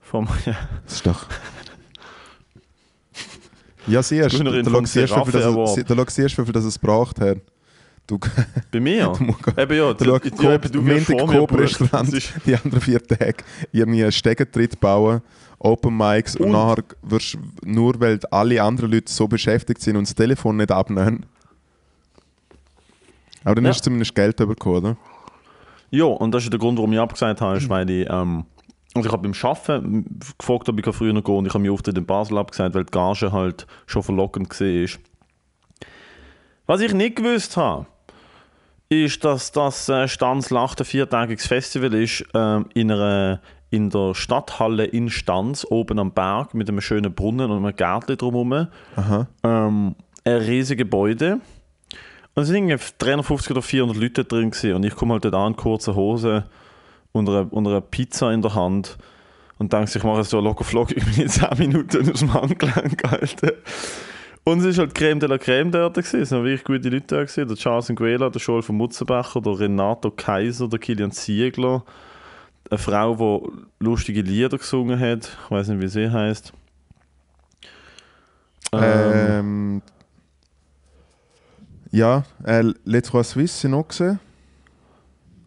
Vom, ja. Das ist doch. Ja, siehst du, du siehst, wie viel das, es- du gebraucht hat. Du, Bei mir? du Eben ja, Du du, eben, du wirst Montag vor mir Coop gebucht. Restaurant, Das ist- die anderen vier Tage Open Mics und, Und- nachher wirst nur weil alle anderen Leute so beschäftigt sind und das Telefon nicht abnehmen. Aber dann Ja. hast du zumindest Geld bekommen, oder? Ja, und das ist der Grund, warum ich abgesagt habe, ist, weil ich, ähm, also ich habe beim Arbeiten gefragt, ob ich früher noch gehen und ich habe meinen Auftritt in Basel abgesagt, weil die Gage halt schon verlockend war. Was ich nicht gewusst habe, ist, dass das äh, Stanz-Lacht ein viertägiges Festival ist ähm, in, einer, in der Stadthalle in Stanz, oben am Berg, mit einem schönen Brunnen und einem Gärtchen drumherum. Ähm, ein riesiges Gebäude. Und es sind irgendwie 350 oder 400 Leute drin gewesen. und ich komme halt dort an, in kurzer Hose, unter einer, unter einer Pizza in der Hand und denke, ich mache so locker flockig ich bin in 10 Minuten aus dem Handgelenk gehalten. Und es ist halt Creme de la Creme dort gewesen. Es waren wirklich gute Leute da gewesen. Der Charles Nguela, der Joel von Mutzenbecher, der Renato Kaiser, der Kilian Ziegler, eine Frau, die lustige Lieder gesungen hat. Ich weiß nicht, wie sie heißt. Ähm, ja, äh, Les Trois Suisses sind auch gesehen.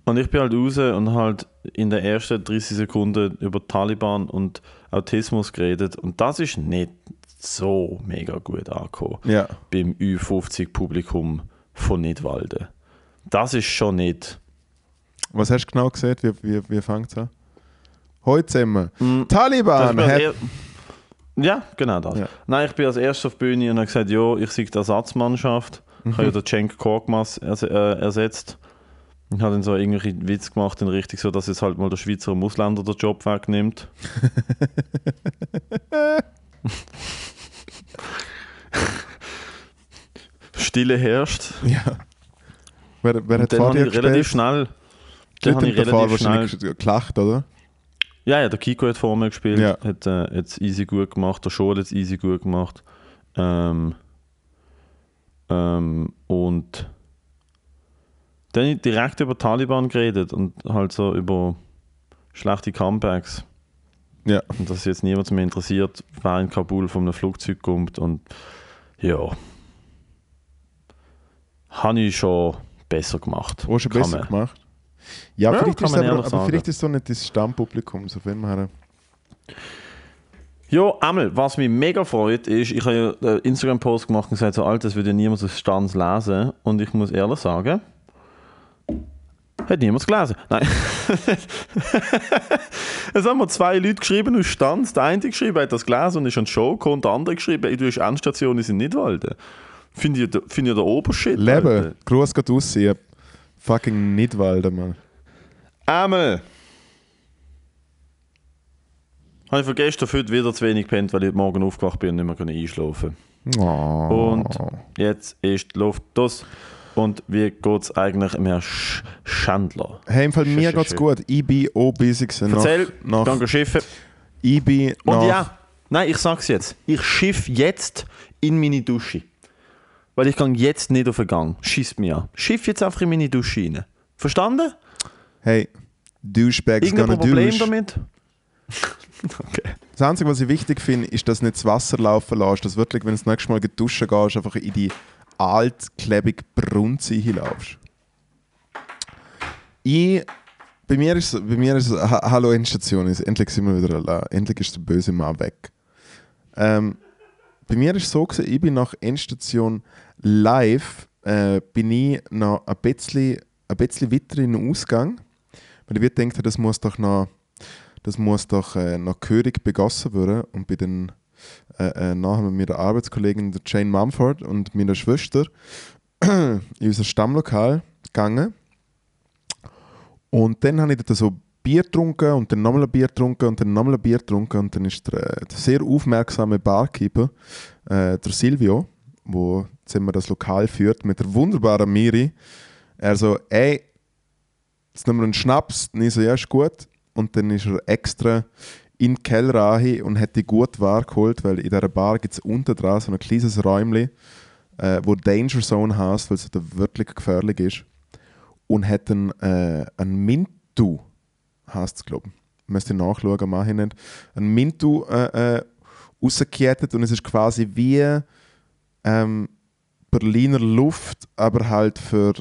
Und ich bin halt raus und halt in den ersten 30 Sekunden über Taliban und Autismus geredet. Und das ist nicht so mega gut angekommen Ja. beim Ü50-Publikum von Nidwalden. Das ist schon nicht. Was hast du genau gesehen? Wie, wie, wie fängt es an? Heute zusammen. Mm, Taliban als hat ja, genau das. Ja. Nein, ich bin als erstes auf die Bühne und habe gesagt, ja, ich sehe die Ersatzmannschaft. Ich habe ja den Cenk Korkmaz ers äh, ersetzt. Ich habe dann so irgendwelche Witz gemacht in Richtung so, dass jetzt halt mal der Schweizer im Ausländer den Job wegnimmt. Stille herrscht. Ja. Wer, wer hat Dann habe dir ich relativ schnell. Ich haben relativ schnell. wahrscheinlich gelacht, oder? Ja, ja, der Kiko hat vor mir gespielt, Ja. hat äh, jetzt easy gut gemacht, der Scholl hat es easy gut gemacht. Ähm, ähm, und dann habe ich direkt über Taliban geredet und halt so über schlechte Comebacks. Ja. Und dass jetzt niemand mehr interessiert, wer in Kabul von einem Flugzeug kommt. Und ja, habe ich schon besser gemacht. Schon Kann besser man. gemacht. Ja, Ja, vielleicht ist aber, aber sagen. vielleicht ist es so nicht das Stammpublikum, so viel mehr. Ja, einmal, was mich mega freut, ist, ich habe ja einen Instagram-Post gemacht und gesagt, so alt, das würde ja niemand aus Stanz lesen. Und ich muss ehrlich sagen, hat niemand gelesen. Nein. es haben mir zwei Leute geschrieben aus Stanz. Der eine geschrieben hat das gelesen und ist an die Show gekommen. Der andere geschrieben, du hast Endstation in Nidwalden. Finde ich, finde ich der Obershit. Leben. Gruß geht raus, ihr fucking Nidwalden, Mann. Einmal. Habe ich vergessen, heute wieder zu wenig gepennt, weil ich heute Morgen aufgewacht bin und nicht mehr einschlafen. Oh. Und jetzt ist die Luft das. Und wie geht es eigentlich dem Herrn Sch Schandler? Hey, im Fall mir geht's schön. gut. Ich bin auch busy gewesen. Erzähl, nach, nach, danke Schiffe. Ich bin Und nach, ja, nein, ich sag's jetzt. Ich schiff jetzt in meine Dusche. Weil ich gehe jetzt nicht auf den Gang. Schießt mich an. Schiff jetzt einfach in meine Dusche rein. Verstanden? Hey, Douchebags Irgendein gonna Problem douche. damit? okay. Das Einzige, was ich wichtig finde, ist, dass du nicht das Wasser laufen lässt. Dass wirklich, wenn du das nächste Mal duschen gehst, einfach in die altklebige Brunze hinlaufst. Ich, bei mir ist bei mir ist ha Hallo Endstation, ist, endlich sind wir wieder allein. Endlich ist der böse Mann weg. Ähm, bei mir ist es so gewesen, ich bin nach Endstation live, äh, bin ich noch ein bisschen, ein bisschen weiter in den Ausgang. Weil ich habe, das muss doch noch das muss doch äh, noch gehörig begossen werden. Und bin dann äh, äh, nachher mit meiner Arbeitskollegin Jane Mumford und meiner Schwester in unser Stammlokal gegangen. Und dann habe ich dort so Bier getrunken und dann nochmal ein Bier getrunken und dann nochmal ein Bier getrunken. Und dann ist der, äh, der sehr aufmerksame Barkeeper, äh, der Silvio, wo immer das Lokal führt, mit der wunderbaren Miri, er so, ey, jetzt nehmen wir einen Schnaps. Und ich so, ja, ist gut. Und dann ist er extra in den Keller rein und hat die gut Ware geholt, weil in dieser Bar gibt es unten dran so ein kleines Räumchen, äh, wo Danger Zone heißt, weil es da wirklich gefährlich ist. Und hat dann äh, ein Mintu, heißt es, glaube ich. Müsst ihr nachschauen, mache ich nicht. Ein Mintu äh, äh, rausgekettet und es ist quasi wie ähm, Berliner Luft, aber halt für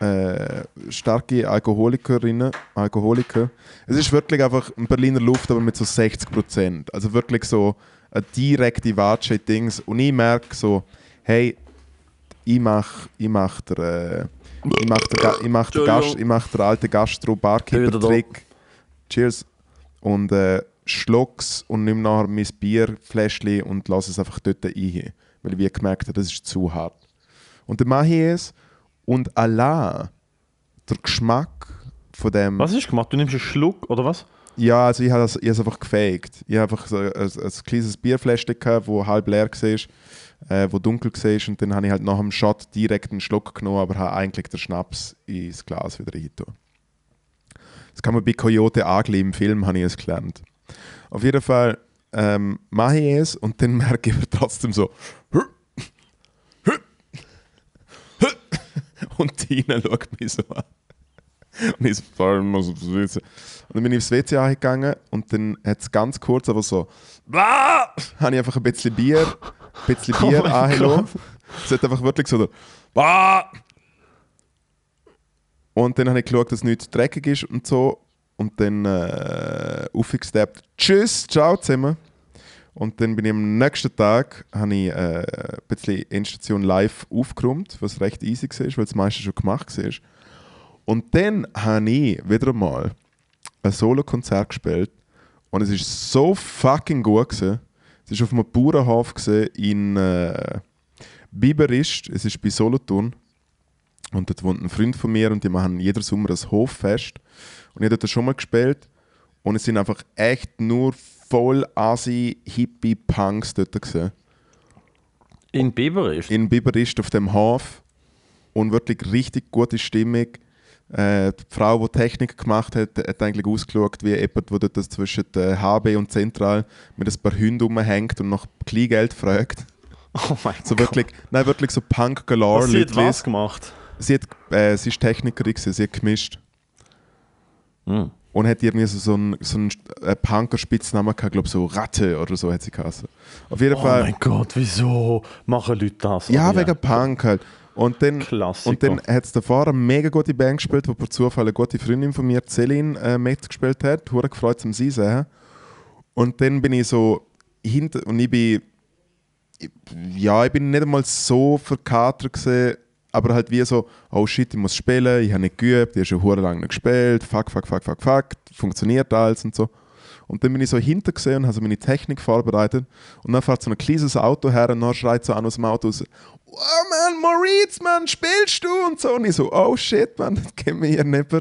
äh, starke Alkoholikerinnen, Alkoholiker. Es ist wirklich einfach ein Berliner Luft, aber mit so 60 Prozent. Also wirklich so eine direkte Watsche Dings. Und ich merke so, hey, ich mache ich mach der, äh, ich mach der, Ga- ich mach der, Gast, ich mach der alte gastro barkeeper Wieder da. trick Cheers. Und äh, schluck's und nimm nachher mein Bierfläschchen und lass es einfach dort ein. Weil ich gemerkt habe, das ist zu hart. Und dann mache ich es und allein der Geschmack von dem. Was hast du gemacht? Du nimmst einen Schluck, oder was? Ja, also ich habe es einfach gefaked. Ich habe einfach so ein, ein kleines Bierfläschchen gehabt, wo halb leer war, äh, wo dunkel war und dann habe ich halt nach dem Shot direkt einen Schluck genommen, aber habe eigentlich den Schnaps ins Glas wieder reingetan. Das kann man bei Coyote Agli im Film, habe ich es gelernt. Auf jeden Fall ähm, mache ich es und dann merke ich trotzdem so und Tina schaut mich so an. Und ich so, muss aufs WC. Und dann bin ich aufs WC gegangen und dann hat es ganz kurz aber so, habe ich einfach ein bisschen Bier, ein bisschen Oh Bier mein angelassen. Es hat einfach wirklich so, «Blah!» Und dann habe ich geschaut, dass nichts dreckig ist und so. Und dann äh, aufgesteppt, «Tschüss, ciao zusammen!» Und dann bin ich am nächsten Tag habe ich, äh, ein bisschen Endstation live aufgeräumt, was recht easy war, weil das meiste schon gemacht war. Und dann habe ich wieder mal ein Solo-Konzert gespielt und es ist so fucking gut gewesen. Es war auf einem Bauernhof in äh, Biberist, es ist bei Solothurn. Und dort wohnt ein Freund von mir und die machen jeden Sommer ein Hoffest. Und ich habe dort schon mal gespielt und es sind einfach echt nur voll assi hippie Punks dort gewesen. In Biberisch? In Biberist auf dem Hof und wirklich richtig gute Stimmung. Äh, die Frau, die Technik gemacht hat, hat eigentlich ausgeschaut wie jemand, der dort zwischen der HB und Zentral mit ein paar Hunden rumhängt und nach Kleingeld fragt. Oh mein So Gott. wirklich, nein, wirklich so Punk galore. Was sie hat was gemacht? Sie, hat, äh, sie ist Technikerin, gewesen, sie hat gemischt. Hm. Und hat irgendwie so, so einen, so einen äh, Punker-Spitznamen gehabt, glaube so Ratte oder so hat sie geheißen. Auf jeden Oh Fall. mein Gott, wieso machen Leute das? ja, wegen Punk halt. Und dann, Klassiker. und dann hat es davor eine mega gute Band gespielt, wo per Zufall eine gute Freundin von mir, Celine, äh, mitgespielt hat. Hure gefreut, zum sie sehen. Und dann bin ich so hinter und ich bin ja, ich bin nicht einmal so verkatert gesehen, aber halt wie so, oh shit, ich muss spielen, ich habe nicht geübt, ich habe schon hure lange nicht gespielt, fuck, fuck, fuck, fuck, fuck, funktioniert alles und so. Und dann bin ich so hinter und habe so meine Technik vorbereitet und dann fährt so ein kleines Auto her und dann schreit so an aus dem Auto raus, oh man, Moritz, man, spielst du? Und so. Und ich so, oh shit, man, das kennt mich hier nicht.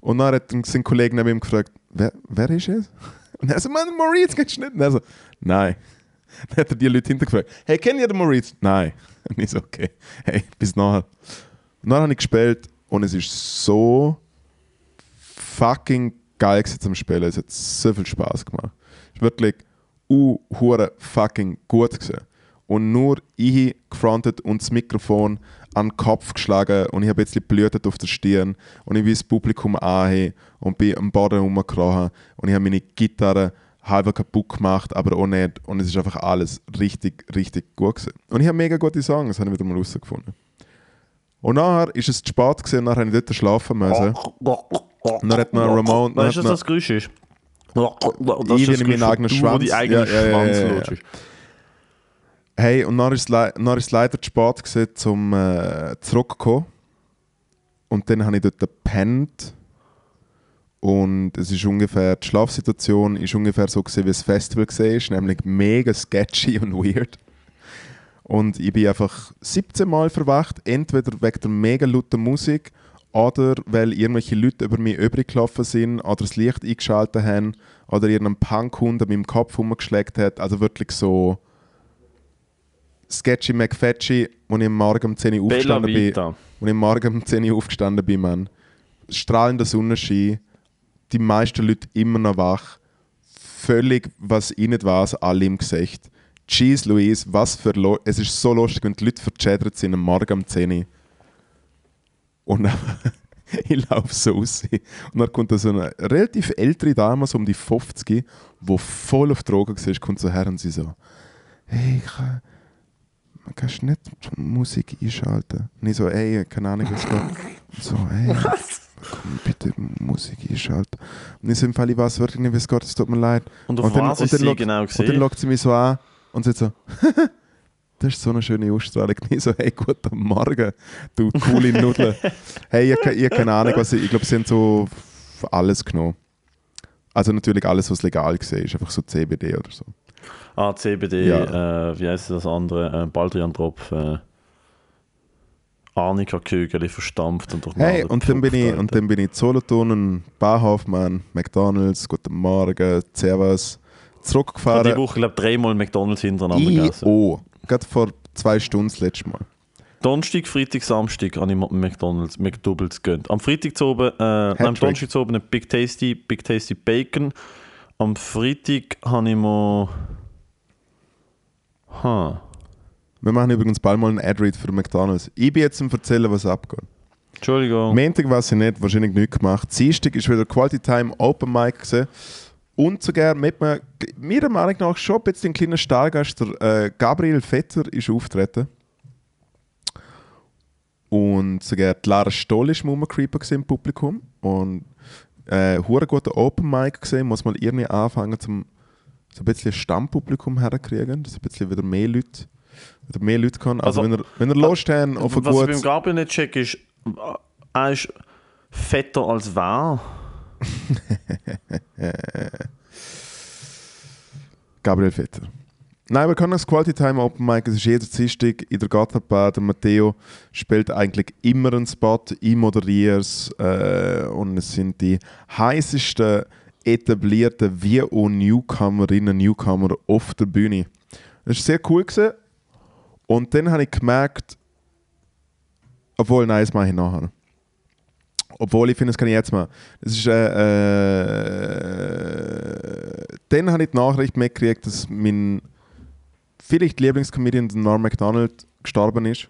Und dann hat sein Kollege neben ihm gefragt, wer, wer ist es? Und er so, man, Moritz, kennst du nicht? Und er so, nein. Dann hat er die Leute hintergefragt, hey, kennt ihr den Moritz? Nein. Und ich so, okay, hey, bis nachher. Und dann habe ich gespielt und es ist so fucking geil zum Spielen. Es hat so viel Spaß gemacht. Es ist wirklich uh, fucking gut gewesen. und nur ich gefrontet und das Mikrofon an den Kopf geschlagen und ich habe ein bisschen blühtet auf der Stirn und ich will das Publikum anheben und bin am Boden rumgekrochen und ich habe meine Gitarre halb kaputt gemacht, aber auch nicht und es ist einfach alles richtig, richtig gut gewesen. Und ich habe mega gute Songs, das habe ich wieder mal rausgefunden. Und nachher ist es zu spät gewesen, und nachher habe ich dort schlafen müssen. Und dann hat man Ramon... Weißt du, was das Geräusch ist? Das Ich das in meinen eigenen Schwanz. die eigenen Ja, ja, ja, Schwanz ja, ja. lutschst. Hey, und dann ist es lei- dann ist es leider zu spät gewesen, zum äh, zurückzukommen. Und dann habe ich dort gepennt. Und es ist ungefähr, die Schlafsituation ist ungefähr so gewesen, wie das Festival war, nämlich mega sketchy und weird. Und ich bin einfach 17 Mal verwacht, entweder wegen der mega lauten Musik oder weil irgendwelche Leute über mich übrig gelaufen sind oder das Licht eingeschaltet haben oder irgendein Punkhund an meinem Kopf rumgeschlägt hat. Also wirklich so Sketchy McFetchy, als ich am Morgen um 10 Uhr aufgestanden bin. Als ich am Morgen um 10 Uhr aufgestanden bin, Mann. Strahlender Sonnenschein, die meisten Leute immer noch wach, völlig, was ich nicht weiß, alle im Gesicht. Jeez Louise, was für Lo Es ist so lustig, wenn die Leute verchattert sind am Morgen um 10 Uhr. Und dann, ich laufe so raus. Und dann kommt da so eine relativ ältere Dame, so um die 50, die voll auf Drogen war, kommt so her und sie so, hey, ich kann, man kannst nicht die Musik einschalten. Und ich so, ey, keine Ahnung, was geht. Und so, hey, komm, bitte Musik einschalten. Und ich so, im Fall, ich weiß wirklich nicht, wie es geht, es tut mir leid. Und auf was ist sie genau Und dann gesehen? schaut sie mich so an und sagt so, das ist so eine schöne Ausstrahlung. Und ich so, hey, guten Morgen, du coole Nudel. hey, ich, ich habe keine Ahnung, was ich, ich glaube, sie haben so alles genommen. Also natürlich alles, was legal war, ist einfach so CBD oder so. Ah, CBD, Ja. äh, wie heißt das andere? Äh, Baldrian-Tropf. Äh, Arnika-Kügel verstampft und durch Hey, und dann bin ich, und dann bin ich Solothurn, Bahnhofmann, McDonalds, guten Morgen, Servus, Alter. Ich zurückgefahren. habe die Woche, glaube dreimal McDonalds hintereinander Ich gegessen. auch. Gerade vor zwei Stunden das letzte Mal. Donnerstag, Freitag, Samstag habe ich McDonalds, McDoubles gegönnt. Am Freitag zu oben, äh, am. Donnerstag zu oben ein Big Tasty, Big Tasty Bacon. Am Freitag habe ich mir... Huh. Wir machen übrigens bald mal einen Ad-Read für McDonalds. Ich bin jetzt am erzählen, was abgeht. Entschuldigung. Montag weiß ich nicht, wahrscheinlich nichts gemacht. Dienstag ist wieder Quality Time Open Mic gewesen. Und sogar mit mir, meiner Meinung nach schon ein bisschen ein kleiner Stargast, der äh, Gabriel Vetter ist auftreten. Und sogar die Lara Stoll ist rumgecreepen gewesen im Publikum. Und äh, hure guter Open Mic gesehen, muss mal irgendwie anfangen, zum so ein bisschen Stammpublikum herzukriegen, dass ein bisschen wieder mehr Leute, wieder mehr Leute kann. Also, Also, wenn ihr, wenn ihr Lust habt auf ein Was ich beim. Gabriel nicht check, ist, er ist fetter als wer. Gabriel Vetter. Nein, wir können das Quality Time Open Mic. Es ist jeder Dienstag in der Gatterbar. Der Matteo spielt eigentlich immer einen Spot. Ich moderiere es. Äh, und es sind die heißesten etablierten wie auch Newcomerinnen Newcomer auf der Bühne. Das war sehr cool. Gewesen. Und dann habe ich gemerkt, obwohl, nein, das mache ich nachher. Obwohl, ich finde, das kann ich jetzt machen. Das ist, äh, äh, dann habe ich die Nachricht mitgekriegt, dass mein vielleicht Lieblingscomedian, Norm MacDonald, gestorben ist.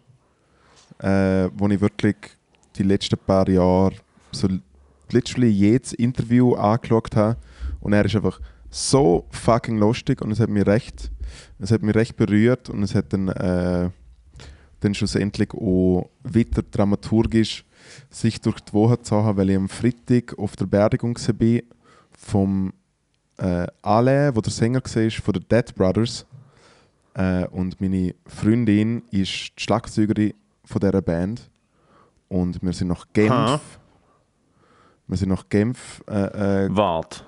Äh, wo ich wirklich die letzten paar Jahre so literally jedes Interview angeschaut habe. Und er ist einfach so fucking lustig und es hat mich recht, es hat mich recht berührt und es hat dann, äh, dann schlussendlich auch weiter dramaturgisch sich durch die Woche gezogen, weil ich am Freitag auf der Beerdigung war vom äh, Ale, wo der Sänger war, von den Dead Brothers. Äh, und meine Freundin ist die Schlagzeugerin von dieser Band. Und wir sind nach Genf. Ha. Wir sind nach Genf. Äh, äh, Wart.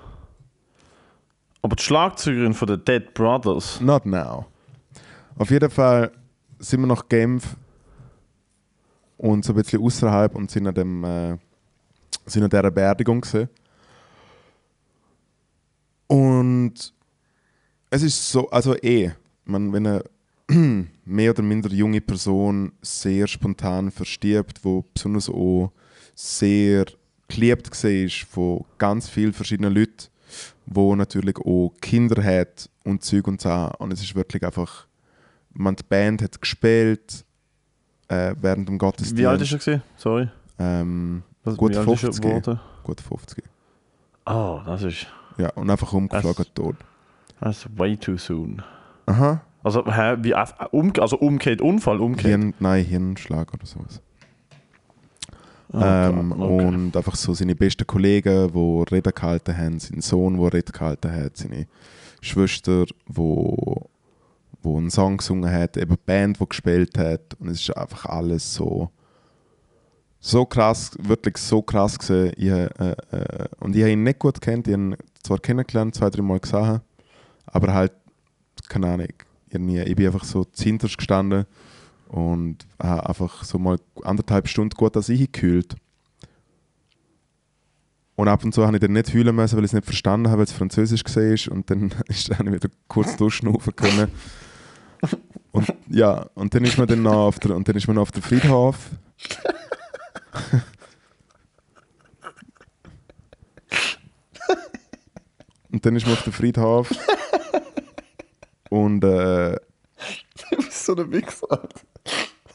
Aber die Schlagzeugerin von den Dead Brothers. not now. Auf jeden Fall sind wir nach Genf und so ein bisschen außerhalb und sind an, dem, äh, sind an dieser Beerdigung gewesen. Und es ist so, also eh, man, wenn eine mehr oder minder junge Person sehr spontan verstirbt, wo besonders auch sehr geliebt war von ganz vielen verschiedenen Leuten, wo natürlich auch Kinder hat und Zeug und so. Und es ist wirklich einfach man, die Band hat gespielt äh, während dem Gottesdienst. Wie alt ist er gewesen? Sorry. Ähm, Was, Gut wie alt ist er 50. geworden? gut 50. Ah, das ist Ja, und einfach umgeschlagen tot. das ist way too soon. Aha. Also, hä, wie, um, also umgekehrt, Unfall, umgekehrt. Hirn, nein, Hirnschlag oder sowas. Oh ähm, okay. Und einfach so seine besten Kollegen, die Reden gehalten haben, sein Sohn, der Reden gehalten hat, seine Schwester, wo, wo einen Song gesungen hat, eben die Band, die gespielt hat. Und es ist einfach alles so, so krass, wirklich so krass gesehen. Ich, äh, äh, und ich habe ihn nicht gut kennt, ich habe ihn zwar kennengelernt, zwei, drei Mal gesehen, aber halt, keine Ahnung, irgendwie, ich bin einfach so zuhinterst gestanden und habe einfach so mal anderthalb Stunden gut an sich gekühlt. Und ab und zu habe ich dann nicht heulen müssen, weil ich es nicht verstanden habe, weil es Französisch war. Und dann ist dann wieder kurz durchschnaufen können. Und ja, und dann ist man dann noch auf der, und dann ist man auf der Friedhof. und dann ist man auf der Friedhof. Und äh, Du bist so ein Wichser.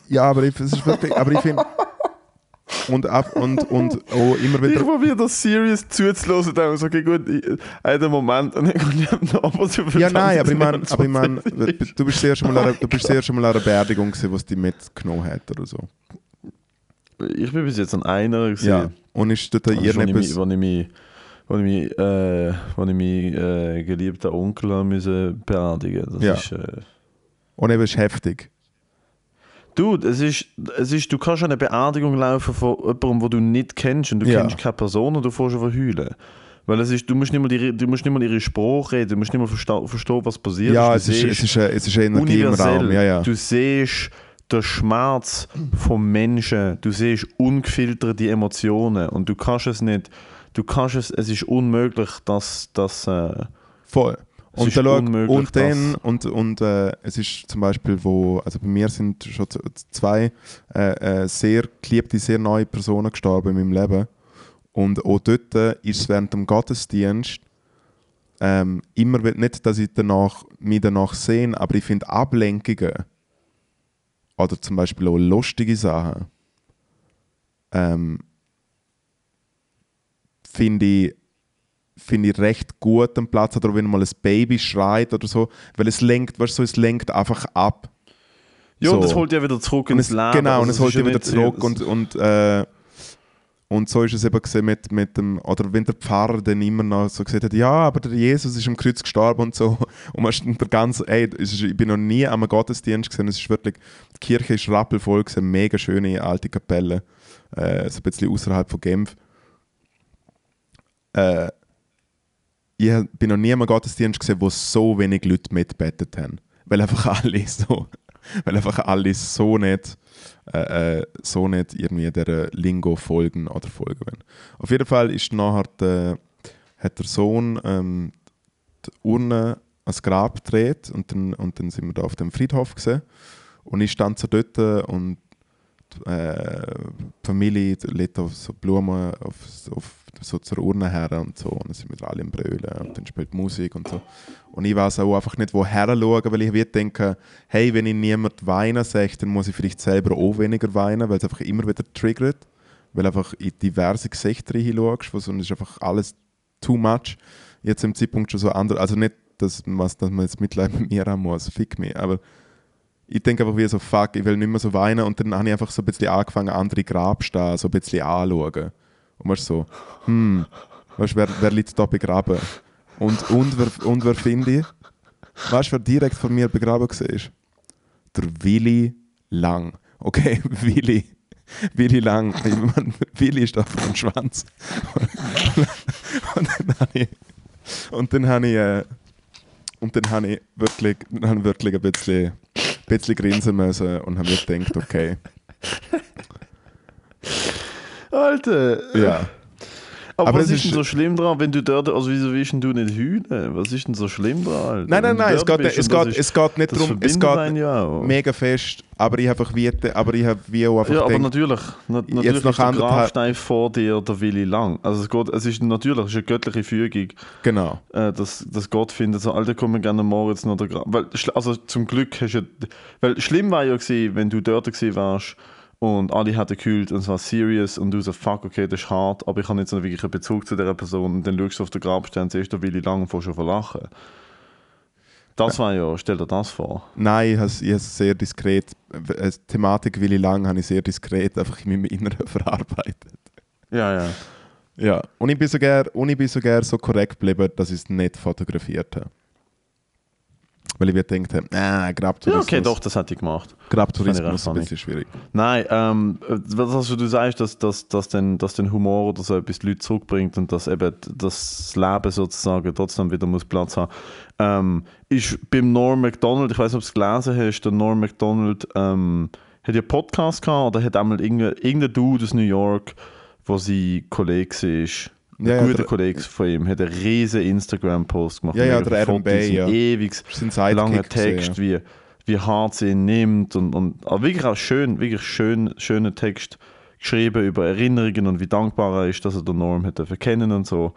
ja, aber ich, es ist wirklich, aber ich finde und ab und und oh, immer Ich wieder probiere das serious zuzulassen, dann so, okay, gut, ich, den Moment, und ich habe noch was über Ja, nein, aber ich meine, 20, aber ich mein, du bist sehr schon mal an einer, du bist sehr schon mal an einer Beerdigung gewesen, was die mitgenommen hat oder so. Ich bin bis jetzt an einer gesehen. Ja. Und ist dort ich mich, irgendetwas... wo ich mich, wo ich mich, äh, ich mich äh, geliebten Onkel haben müssen beerdigen. Das Ja. ist, äh, Und eben ist heftig. Dude, es ist, es ist, du kannst an eine Beerdigung laufen von jemandem, den du nicht kennst und du Ja. kennst keine Person und du fährst schon heulen. Weil es ist, du musst nicht mal, ihre, du musst nicht mal ihre Sprache reden, du musst nicht mal versta verstehen, was passiert Ja, ist. es Du ist, es, ist, eine- es ist eine Energie im. Raum. Ja, ja. Du siehst den Schmerz vom Menschen, du siehst ungefilterte Emotionen und du kannst es nicht, du kannst es, es ist unmöglich, dass, dass äh, Voll. Und, dann, unmöglich, und dann, und, und äh, es ist zum Beispiel, wo, also bei mir sind schon zwei äh, äh, sehr geliebte, sehr neue Personen gestorben in meinem Leben. Und auch dort äh, ist es während dem Gottesdienst ähm, immer, nicht, dass ich danach, mich danach sehe, aber ich finde Ablenkungen oder zum Beispiel auch lustige Sachen ähm, finde ich finde ich recht gut am Platz oder wenn mal ein Baby schreit oder so, weil es lenkt, weißt du, es lenkt einfach ab. ja, So. und das holt ja wieder zurück Und ins es, Leben. genau, und Also es holt ja wieder zurück es- und, und, äh, und so ist es eben gesehen mit, mit dem, oder wenn der Pfarrer dann immer noch so gesagt hat, ja, aber der Jesus ist am Kreuz gestorben und so, und man ist der ganze, ey, es ich bin noch nie am Gottesdienst gesehen, es ist wirklich, die Kirche ist rappelvoll gewesen, mega schöne alte Kapelle, äh, so ein bisschen außerhalb von Genf. Äh, ich bin noch nie am Gottesdienst gesehen, wo so wenig Leute mitbettet haben. Weil einfach alle so, weil einfach alle so nicht, äh, äh, so nicht irgendwie der Lingo folgen oder folgen wollen. Auf jeden Fall ist nachher der, hat der Sohn ähm, die Urne ans Grab gedreht und dann, und dann sind wir da auf dem Friedhof gesehen und ich stand so dort und äh, die Familie lädt auf so Blumen auf, auf, so zur Urne her und so und dann sind wir alle im Brüllen und dann spielt Musik und so und ich weiß auch einfach nicht woher schauen, weil ich denken, hey, wenn ich niemand weinen sehe, dann muss ich vielleicht selber auch weniger weinen, weil es einfach immer wieder triggert, weil einfach in diverse Gesichter hinschaust, und es ist einfach alles too much. Jetzt im Zeitpunkt schon so anders, also nicht, dass, was, dass man jetzt Mitleid mit mir haben muss, fick mich, aber ich denke einfach wie so, fuck, ich will nicht mehr so weinen und dann habe ich einfach so ein bisschen angefangen, andere Grabsteine so ein bisschen anzuschauen. Und man ist so, hm, weißt, wer, wer liegt da begraben? Und, und, wer, und wer finde ich? Weißt du, wer direkt vor mir begraben war? Der Willi Lang. Okay, Willi. Willi Lang. Ich meine, Willi ist da vom Schwanz. Und dann habe ich, und dann habe ich, äh, und dann habe ich wirklich, ich wirklich ein bisschen, ein bisschen grinsen müssen und habe mir gedacht, okay, Alter! ja. Aber, Aber was es ist denn so schlimm dran, wenn du dort, also wieso willst denn du nicht heulen? Was ist denn so schlimm dran? Alter? Nein, nein, nein, es geht, es, geht, es geht nicht darum, es geht ja mega fest, aber ich einfach wie, aber ich habe wie auch einfach Ja, aber natürlich. Na, natürlich nach ist der Grabstein vor dir der Willi Lang. Also es, geht, es ist natürlich es ist eine göttliche Fügung, genau. äh, dass, dass Gott findet, so, Alter, komm, wir gerne Moritz noch der Grab. Weil, also zum Glück hast du weil schlimm war ja gewesen, wenn du dort gewesen warst und alle hatten gekühlt und es war serious und du so, fuck, okay, das ist hart, aber ich habe jetzt nicht wirklich einen Bezug zu dieser Person und dann schaust du auf den Grabstein siehst der Willi Lang und fängst schon verlachen. Das war ja, stell dir das vor. Nein, ich habe es sehr diskret, äh, die Thematik Willi Lang habe ich sehr diskret einfach in meinem Inneren verarbeitet. Ja, ja. Ja, und ich bin sogar, und ich bin sogar so korrekt geblieben, dass ich es nicht fotografiert habe. Weil ich mir gedacht habe, Ja, Grabtourismus, okay, doch, das hätte ich gemacht. Grabtourismus ist ein bisschen schwierig. Nein, ähm, was also du sagst, dass, dass, dass, den, dass den Humor oder so etwas die Leute zurückbringt und dass eben das Leben sozusagen trotzdem wieder muss Platz haben. Ähm, ist beim Norm MacDonald, ich weiß nicht, ob du es gelesen hast, der Norm MacDonald ähm, hat ja einen Podcast gehabt oder hat einmal irgendein, irgendein Dude aus New York, wo sein Kollege war. Ein Ja, ja, guter der- Kollege von ihm hat einen riesen Instagram-Post gemacht. Ja, ja, der und ja. Ewig langer gesehen, Text, wie, wie hart sie ihn nimmt und, und aber wirklich auch schön, wirklich schön, schöner Text geschrieben über Erinnerungen und wie dankbar er ist, dass er den Norm hätte verkennen und so.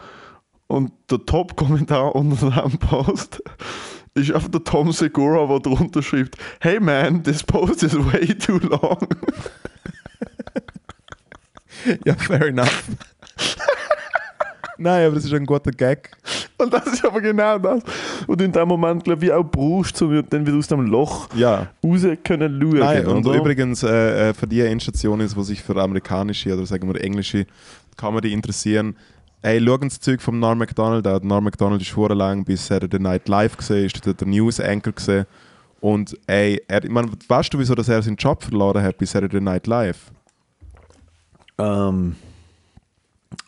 Und der Top-Kommentar unter dem Post ist einfach der Tom Segura, der drunter schreibt: Hey man, this post is way too long. Ja, fair enough. Nein, aber das ist ein guter Gag. Und das ist aber genau das, was du in dem Moment, glaube ich, auch brauchst, um dann wieder aus dem Loch Ja. raus können schauen. Nein, und oder? übrigens äh, äh, für die Endstation ist, die sich für amerikanische oder sagen wir englische Comedy interessieren, Ey, schauen das Zeug vom Norm MacDonald an. Norm MacDonald ist vorher lang bis Saturday Night Live gesehen, ist der News Anchor gesehen. Und ey, er, ich meine, weißt du, wieso dass er seinen Job verloren hat bei Saturday Night Live? Ähm,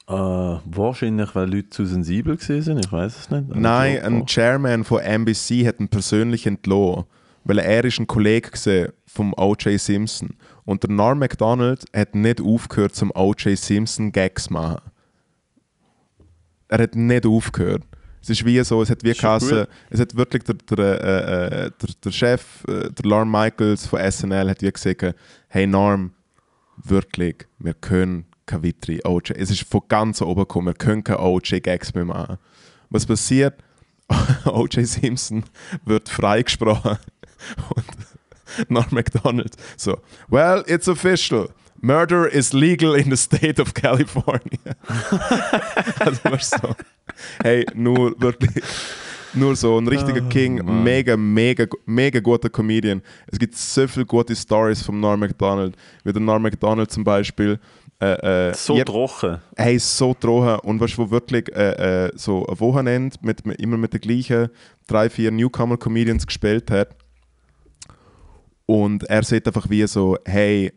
äh, wahrscheinlich, weil Leute zu sensibel gewesen sind, ich weiß es nicht. Nein, Ich ein glaub, Chairman von NBC hat ihn persönlich entlassen, weil er ist ein Kollege vom O.J. Simpson. Und der Norm MacDonald hat nicht aufgehört, zum O.J. Simpson Gags zu machen. Er hat nicht aufgehört. Es ist wie so, es hat wie gut. es hat wirklich der, der, äh, äh, der, der Chef, äh, der Lorne Michaels von SNL hat wie gesagt, hey Norm, wirklich, wir können weitere OJ. Es ist von ganz oben gekommen, wir können keine OJ-Gags mehr machen. Was passiert? OJ Simpson wird freigesprochen und Norm MacDonald so, well, it's official. Murder is legal in the state of California. also weißt so, hey, nur wirklich, nur so ein richtiger King, mega, mega, mega guter Comedian. Es gibt so viele gute Stories vom Norm MacDonald, wie der Norm MacDonald zum Beispiel. Äh, äh, So je- trocken. Hey, so trocken. Und weißt du, wo wirklich äh, äh, so ein Wochenende mit, mit, immer mit den gleichen drei, vier Newcomer-Comedians gespielt hat. Und er sagt einfach wie so, hey,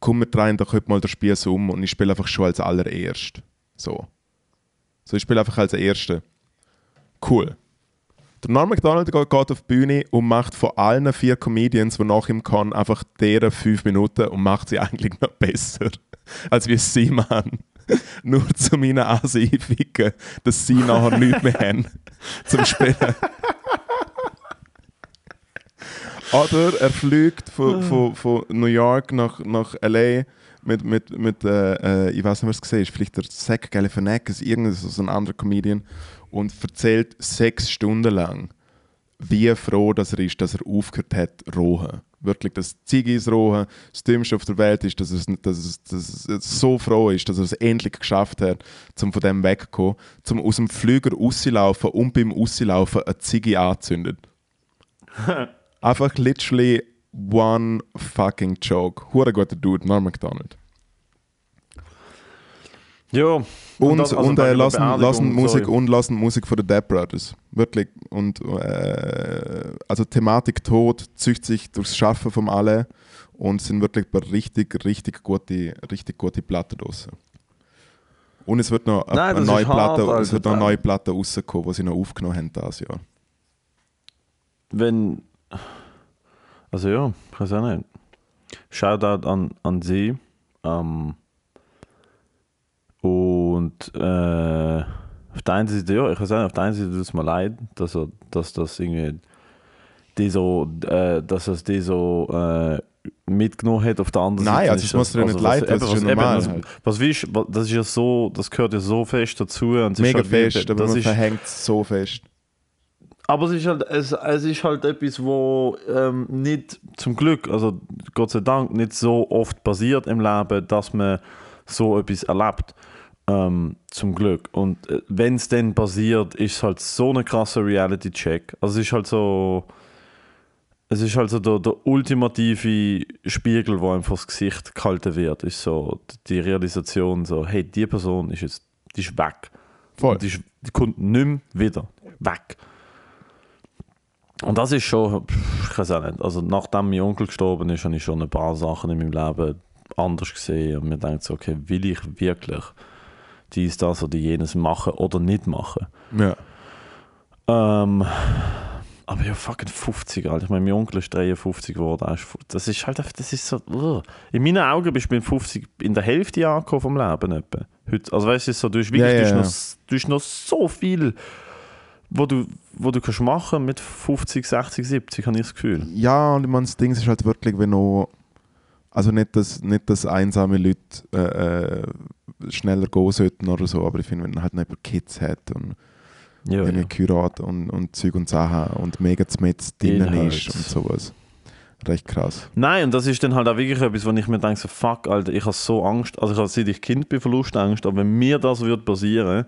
komm mit rein, da heute mal das Spiel so um und ich spiele einfach schon als allererst. So. So, ich spiele einfach als Erster. Cool. Der Norm MacDonald geht auf die Bühne und macht von allen vier Comedians, die nach ihm kommen, einfach deren fünf Minuten und macht sie eigentlich noch besser, als wir sie machen. Nur zu meinen Asen einficken, dass sie nachher nichts mehr haben zum Spielen. Oder er fliegt von, von, von New York nach, nach L.A. mit, mit, mit äh, äh, ich weiß nicht, was es gesehen ist, vielleicht der Zach Galifianakis, irgendein so ein anderer Comedian und erzählt sechs Stunden lang, wie froh dass er ist, dass er aufgehört hat, rohen. Wirklich, dass Ziggis rohen das Dümmste auf der Welt ist, dass er, dass, es, dass er so froh ist, dass er es endlich geschafft hat, zum von dem wegzukommen, zum aus dem Flüger rauslaufen und beim Rauslaufen eine Ziggy anzündet. Einfach literally one fucking joke. Hure guter Dude, Norm MacDonald. Ja. Und, das- und, also bei äh, lassen, lassen Musik sorry. und lassen Musik von den Dead Brothers. Wirklich. Und äh, also Thematik Tod zücht sich durchs Schaffen von alle und sind wirklich bei richtig, richtig gute, richtig gute Platten draussen. Und es wird noch eine, Nein, eine neue hart, Platte, es Alter. wird noch eine neue Platte rauskommen, die sie noch aufgenommen haben dieses Jahr. Wenn. Also ja, ich weiß auch nicht. Shoutout an, an sie. Ähm, und äh, auf der einen Seite, ja, ich kann sagen, auf der einen Seite tut es mir leid, dass, er, dass das irgendwie die so, äh, dass es die so äh, mitgenommen hat. Auf der anderen Nein, Seite also ist es muss dir ja nicht was- leid eben, das ist was- ja eben, normal was-. Was du, das ist ja so, das gehört ja so fest dazu. Und Mega halt wie- fest, aber das man ist, verhängt es so fest. aber es ist halt, es, es ist halt etwas, wo ähm, nicht, zum Glück, also Gott sei Dank, nicht so oft passiert im Leben, dass man so etwas erlebt. Ähm, zum Glück. Und wenn es dann passiert, ist es halt so ein krasser Reality-Check. Also es ist halt so. Es ist halt so der, der ultimative Spiegel, wo einfach das Gesicht gehalten wird, ist so die Realisation, so, hey, die Person ist jetzt, die ist weg. Voll. Die, ist, die kommt nicht mehr wieder. Weg. Und das ist schon, ich weiß auch nicht, also nachdem mein Onkel gestorben ist, habe ich schon ein paar Sachen in meinem Leben anders gesehen und mir denkt so, okay, will ich wirklich dies, das oder jenes machen oder nicht machen? Ja. Ähm, aber ja, fucking 50, Alter. Ich meine, mein Onkel ist 53 geworden. Das ist halt einfach, das ist so. ugh. In meinen Augen bist du mit 50 in der Hälfte angekommen vom Leben. Etwa. Heute, also weißt du, so, du hast wirklich Ja, ja, du, hast noch, du hast noch so viel, wo du, wo du kannst machen mit 50, 60, 70, habe ich das Gefühl. Ja, und ich meine, das Ding ist halt wirklich, wenn noch. Also nicht, dass, nicht, dass einsame Leute äh, äh, schneller gehen sollten oder so, aber ich finde, wenn man halt noch jemand Kids hat und Ja, ja. geheiratet und, und Zeug und Sachen und mega mit drinnen ist und sowas. Recht krass. Nein, und das ist dann halt auch wirklich etwas, wo ich mir denke, so, fuck, Alter, ich habe so Angst, also ich habe seit ich Kind bin Verlustangst, aber wenn mir das würde passieren,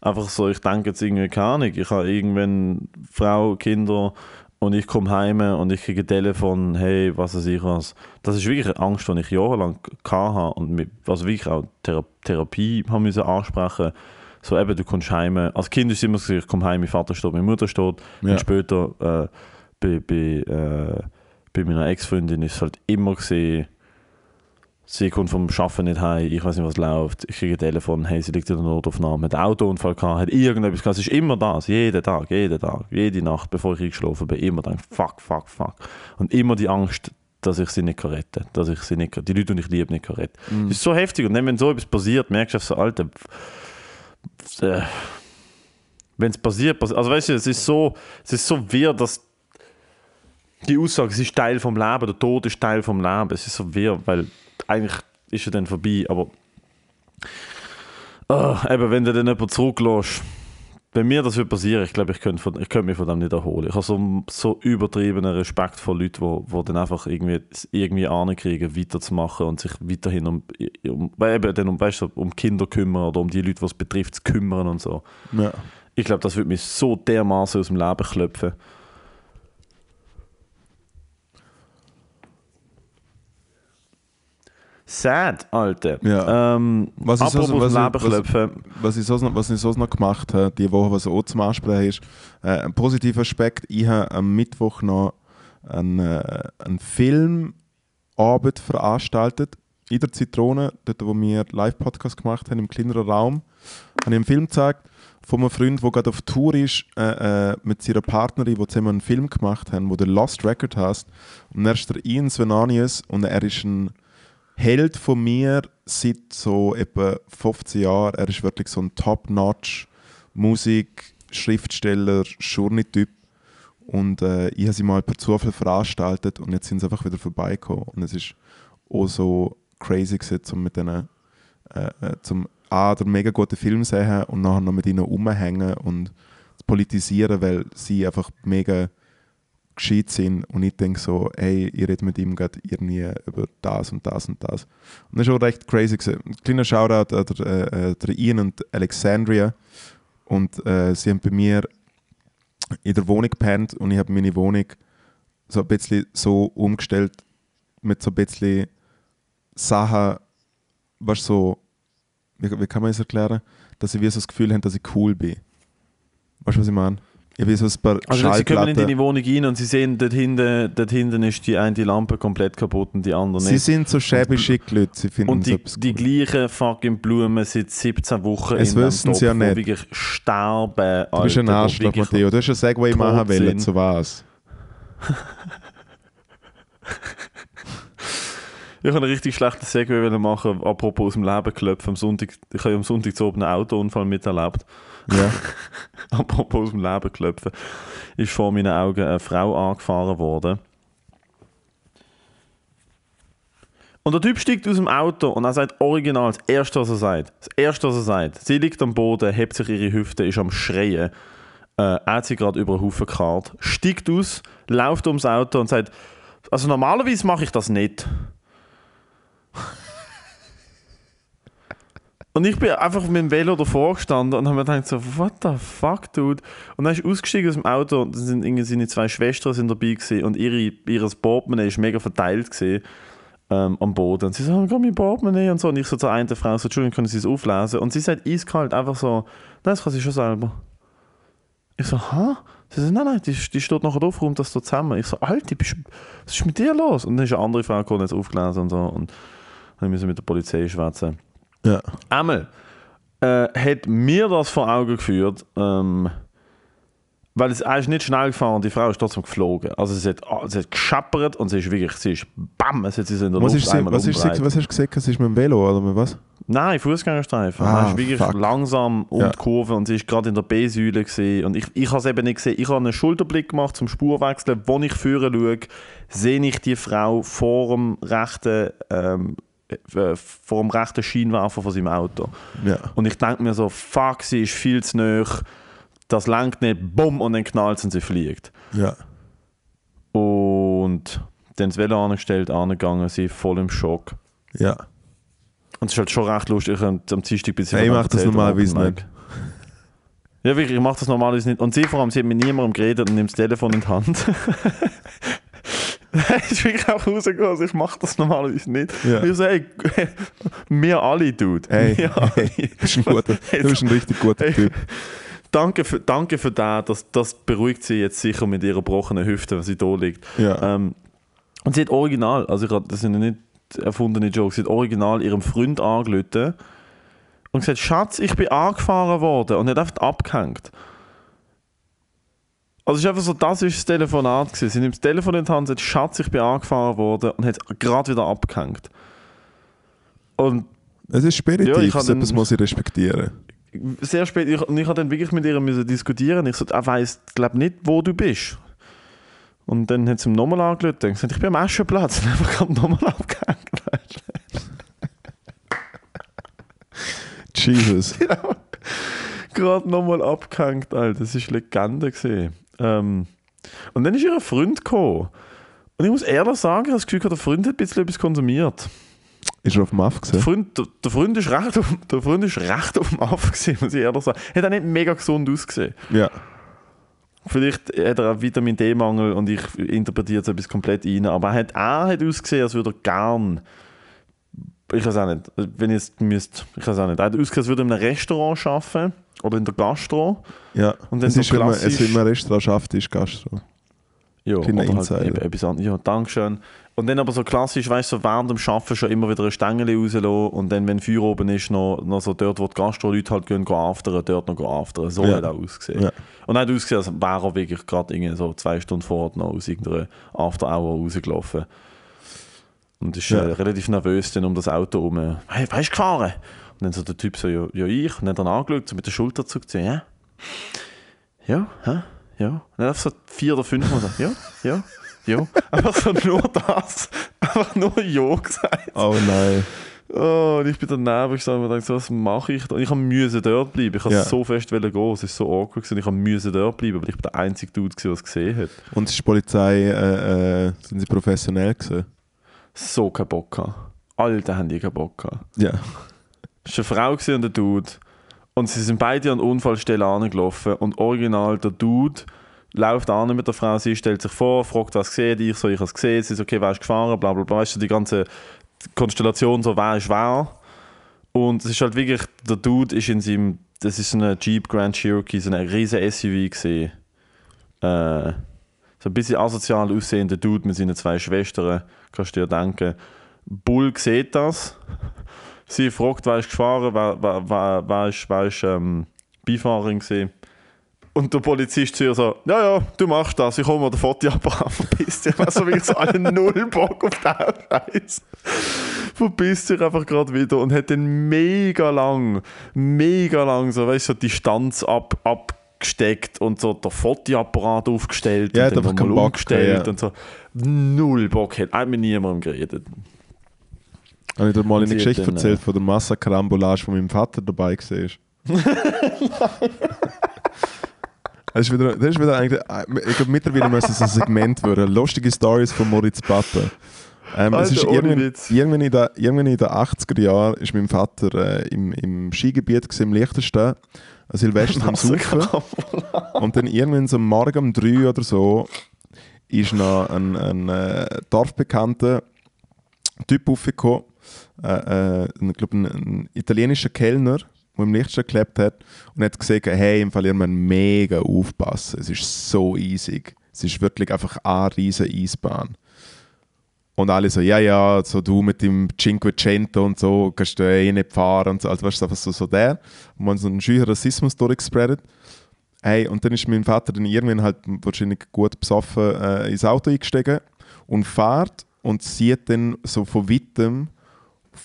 einfach so, ich denke jetzt irgendwie keine Ahnung, ich habe irgendwann Frau, Kinder und ich komme heim und ich kriege ein Telefon, hey, was weiß ich was. Das ist wirklich eine Angst, die ich jahrelang hatte und mit, also wirklich auch Thera Therapie haben müssen ansprechen so eben, du kommst heim, als Kind ist es immer so, ich komme heim, mein Vater steht, meine Mutter steht Ja. und später äh, bei, bei, äh, bei meiner Ex-Freundin ist es halt immer gesehen, sie kommt vom Arbeiten nicht heim, ich weiß nicht, was läuft, ich kriege ein Telefon, hey, sie liegt in der Notaufnahme, hat einen Autounfall gehabt, hat irgendetwas gehabt, es ist immer das, jeden Tag, jeden Tag, jede Nacht, bevor ich eingeschlafen bin, immer dann, fuck, fuck, fuck. Und immer die Angst, dass ich sie nicht kann retten dass ich sie nicht, kann- die Leute, die ich liebe, nicht kann retten. Das ist so heftig und dann, wenn so etwas passiert, merkst du einfach so, Alter, äh, wenn es passiert, passi- also weißt du, es ist so, es ist so wirr, dass die Aussage, es ist Teil vom Leben, der Tod ist Teil vom Leben, es ist so wirr, weil eigentlich ist er dann vorbei, aber Ah, eben, wenn du dann jemanden zurücklässt, wenn mir das würde passieren, ich glaube, ich könnte, von, ich könnte mich von dem nicht erholen. Ich habe so, so übertriebenen Respekt vor Leuten, die wo, wo dann einfach irgendwie, irgendwie ankriegen, weiterzumachen und sich weiterhin um, um, eben dann um, weißt um Kinder kümmern oder um die Leute, die es betrifft, zu kümmern und so. Ja. Ich glaube, das würde mich so dermaßen aus dem Leben klopfen. Sad, Alter. Ja. Ähm, Was apropos also- was- Leben was-. Was ich sonst noch, was ich sonst noch gemacht habe, die Woche, was auch zum Ansprechen ist, äh, ein positiver Aspekt, ich habe am Mittwoch noch einen, äh, einen Filmabend veranstaltet in der Zitrone, dort wo wir Live-Podcast gemacht haben, im kleineren Raum, habe ich einen Film gezeigt von einem Freund, der gerade auf Tour ist, äh, äh, mit seiner Partnerin, die zusammen einen Film gemacht haben, wo der Lost Record heißt. Und er ist der Ian Svenanius und er ist ein Held von mir seit so etwa 15 Jahren. Er ist wirklich so ein Top-Notch Musik, Schriftsteller, Journey-Typ. Und äh, ich habe sie mal per Zufall veranstaltet und jetzt sind sie einfach wieder vorbeigekommen. Und es ist auch so crazy um mit denen äh, äh, zum A, mega guten Film sehen und nachher noch mit ihnen rumhängen und zu politisieren, weil sie einfach mega gescheit sind und ich denke so, hey, ich rede mit ihm gerade irgendwie über das und das und das. Und das ist auch recht crazy gewesen. Ein kleiner Shoutout an der, äh, äh, der Ian und Alexandria und äh, sie haben bei mir in der Wohnung gepennt und ich habe meine Wohnung so ein bisschen so umgestellt mit so ein bisschen Sachen, was so, wie, wie kann man es erklären, dass ich wie so das Gefühl habe, dass ich cool bin. Weißt du, was ich meine? Ich habe so ein paar Also sie kommen in deine Wohnung rein und sie sehen, dort hinten, dort hinten ist die eine Lampe komplett kaputt und die andere Sie nicht. sind so shabby schick Leute, sie finden Und die, die gleichen fucking Blumen seit 17 Wochen Es in wissen sie ja Topf, nicht. wirklich sterben. Du bist ein Arschloch, Matteo. Du hast ein Segway machen wollen, zu was? Ich habe einen richtig schlechten Segway machen, apropos aus dem Leben klopfen. Am Sonntag, ich habe am Sonntag zu oben einen Autounfall miterlebt. Ja. apropos aus dem Leben klopfen. Ist vor meinen Augen eine Frau angefahren worden. Und der Typ steigt aus dem Auto und er sagt original das Erste, was er sagt. Das Erste, was er sagt. Sie liegt am Boden, hebt sich ihre Hüfte, ist am Schreien. Äh, er hat sie gerade über den Haufen gekarrt, steigt aus, läuft ums Auto und sagt, also normalerweise mache ich das nicht. Und ich bin einfach mit dem Velo davor gestanden und habe mir gedacht, so, what the fuck, dude? Und dann ist ausgestiegen aus dem Auto und dann sind irgendwie seine zwei Schwestern sind dabei gewesen und ihre, ihres Portemonnaie ist mega verteilt gewesen, ähm, am Boden. Und sie so, komm, mein Portemonnaie und so. Und ich so zur einen Frau so, Entschuldigung, können Sie es auflesen? Und sie sagt eiskalt einfach so, nein, das kann sie schon selber. Ich so, hä? Sie sagt, nein, nein, die, die steht nachher drauf, räumt das da zusammen. Ich so, Alter, bist, was ist mit dir los? Und dann ist eine andere Frau gekommen, hat es aufgelesen und so. Und dann müssen wir mit der Polizei schwätzen. Ja. Einmal äh, hat mir das vor Augen geführt, ähm, weil es, ist nicht schnell gefahren und die Frau ist trotzdem geflogen. Also sie hat, sie hat geschappert und sie ist wirklich, sie ist BAM, es hat sie in der Was, Luft ist sie, was, ist sie, was hast du gesagt? Es ist mit dem Velo oder mit was? Nein, Fußgängerstreifen. Ah, er ist wirklich fuck. langsam um Ja. die Kurve und sie ist gerade in der B-Säule gesehen und ich, ich habe es eben nicht gesehen. Ich habe einen Schulterblick gemacht zum Spurwechseln. Wo ich führen schaue, sehe ich die Frau vor dem rechten, ähm, äh, vor dem rechten Scheinwerfer von seinem Auto. Ja. Und ich denke mir so, fuck, sie ist viel zu nah, das lenkt nicht, bumm, und dann knallt und sie fliegt. Ja. Und dann das Velo angestellt, angegangen, sie voll im Schock. Ja. Und es ist halt schon recht lustig, ich habe am Dienstag ein bisschen Hey, ich davon mach das normalerweise nicht. Ja, wirklich, ich mache das normalerweise nicht. Und sie vor allem, sie hat mit niemandem geredet und nimmt das Telefon in die Hand. Ist wirklich auch rausgekommen, also ich mache das normalerweise nicht. Ja. Ich hey, wir alle, Dude. Hey, Wir alle. hey, du bist ein, guter, du bist ein richtig guter Hey. Typ. Danke für, danke für das, das, das beruhigt sie jetzt sicher mit ihrer gebrochenen Hüfte, wenn sie da liegt. Ja. Ähm, und sie hat original, also ich, das sind ja nicht erfundene Jokes, sie hat original ihrem Freund angelötet und gesagt, Schatz, ich bin angefahren worden und hat einfach abgehängt. Also es ist einfach so, das ist das Telefonat gewesen. Sie nimmt das Telefon in die Hand sagt, Schatz, ich bin angefahren worden und hat gerade wieder abgehängt. Und Es ist spiritiv, Ja, ich so etwas muss ich respektieren. sehr spät, ich, und ich habe dann wirklich mit ihr müssen diskutieren. Ich so, er weiss, glaube nicht, wo du bist. Und dann hat sie ihm nochmal angelötet und gesagt, ich bin am Aschenplatz. Und einfach gerade nochmal abgehängt. Jesus. gerade nochmal abgehängt, Alter. Das war Legende. Gewesen. Ähm, und dann ist ihr Freund gekommen. Und ich muss ehrlich sagen, ich habe das Gefühl, der Freund hat ein bisschen etwas konsumiert. Ist er auf dem Aff Der gesehen? Freund, der, der Freund ist recht auf, der Freund ist recht auf dem Aff gewesen, muss ich ehrlich sagen. Hat auch nicht mega gesund ausgesehen. Ja. Vielleicht hat er auch Vitamin D-Mangel und ich interpretiere jetzt etwas komplett rein. Aber er hat, er hat ausgesehen, als würde er gern. Ich weiß auch nicht. Wenn ich es müsste, ich weiß auch nicht. Er hat ausgesehen, als würde er in einem Restaurant arbeiten oder in der Gastro. ja. Und dann es so ist, man, es, man ein Restaurant schafft, ist Gastro. Ja, oder halt Insider. etwas anderes. Ja, Dankeschön. Und dann aber so klassisch, weißt du, so während dem Arbeiten schon immer wieder eine Stängel rauslassen und dann, wenn Feuer oben ist, noch, noch so dort, wo die Gastro-Leute halt gehen, gehen aftern, dort noch gehen aftern. So Ja. hat er ausgesehen. Ja. Und er hat ausgesehen, als wäre er wirklich gerade irgendwie so zwei Stunden vorher noch aus irgendeiner After-Hour rausgelaufen. Und ist Ja. äh, relativ nervös dann um das Auto herum. Hey, weißt du gefahren? Und dann so der Typ so, ja, ja ich. Und dann angeschaut, so mit der Schulter zurückgezogen, ja. Ja, hä? Ja. Und dann einfach so vier oder fünf Mal so, ja, ja, ja. Einfach so nur das. Einfach nur Ja gesagt. Oh nein. Oh, und ich bin daneben gestanden und dachte, so, was mache ich da? Und ich habe müssen dort bleiben. Ich wollte Ja. so fest gehen. Es ist so awkward gewesen. Ich habe müssen dort bleiben, weil ich bin der einzige Dude der es gesehen hat. Und ist die Polizei, äh, äh, sind sie professionell gewesen? So keinen Bock gehabt. Alter, haben die keinen Bock gehabt. Ja. Es war eine Frau und ein Dude. Und sie sind beide an der Unfallstelle angelaufen. Und original, der Dude läuft an mit der Frau, sie stellt sich vor, fragt, was gesehen ich so, ich habe es gesehen, sie ist okay, wer ist gefahren, bla bla bla. Weißt du, die ganze Konstellation, so wer ist wer. Und es ist halt wirklich, der Dude ist in seinem, das ist so eine Jeep Grand Cherokee, so eine riesen SUV gesehen. Äh, so ein bisschen asozial aussehender Dude mit seinen zwei Schwestern, kannst du dir denken. Bull sieht das. Sie fragt, wer ist gefahren, wer, wer, wer, wer ist, wer ist ähm, Beifahrerin gewesen. Und der Polizist zu ihr so, ja, ja, du machst das, ich hole mir den Fotoapparat, verpiss dich. Also wirklich so einen Null Bock auf den Scheiß. Verpisst sich einfach gerade wieder und hat dann mega lang, mega lang so, weißt du, so Distanz ab, abgesteckt und so der Fotoapparat aufgestellt Ja, und dann Bock umgestellt ja. und so. Null Bock hat, hat mit niemandem geredet. Habe ich dir mal eine Geschichte dann, erzählt äh, von der Massakerambolage, wo mein Vater dabei war? Das ist wieder, das ist wieder eigentlich, ich glaube, mittlerweile müsste es ein Segment werden. Lustige Stories von Moritz Pappe. Ähm, Alter, ist irgendwann, irgendwann, in der, irgendwann in den 80er Jahren ist mein Vater äh, im, im Skigebiet gewesen, im Liechtenstein, an Silvester am Saufen. Und dann irgendwann so am Morgen um 3 oder so ist noch ein, ein äh, dorfbekannter Typ aufgekommen, äh, äh, ich glaube ein, ein italienischer Kellner, der im Lichtstein gelebt hat und hat gesagt, hey, im Fall ihr müsst mega aufpassen, es ist so easig. Es ist wirklich einfach eine riesige Eisbahn. Und alle so, ja, ja, so du mit dem Cinquecento und so, kannst du eh nicht fahren und so. Also weißt du, einfach so, so der, wo man so einen scheuren Rassismus durchgespreadet. Hey, und dann ist mein Vater dann irgendwann halt wahrscheinlich gut besoffen äh, ins Auto eingestiegen und fährt und sieht dann so von weitem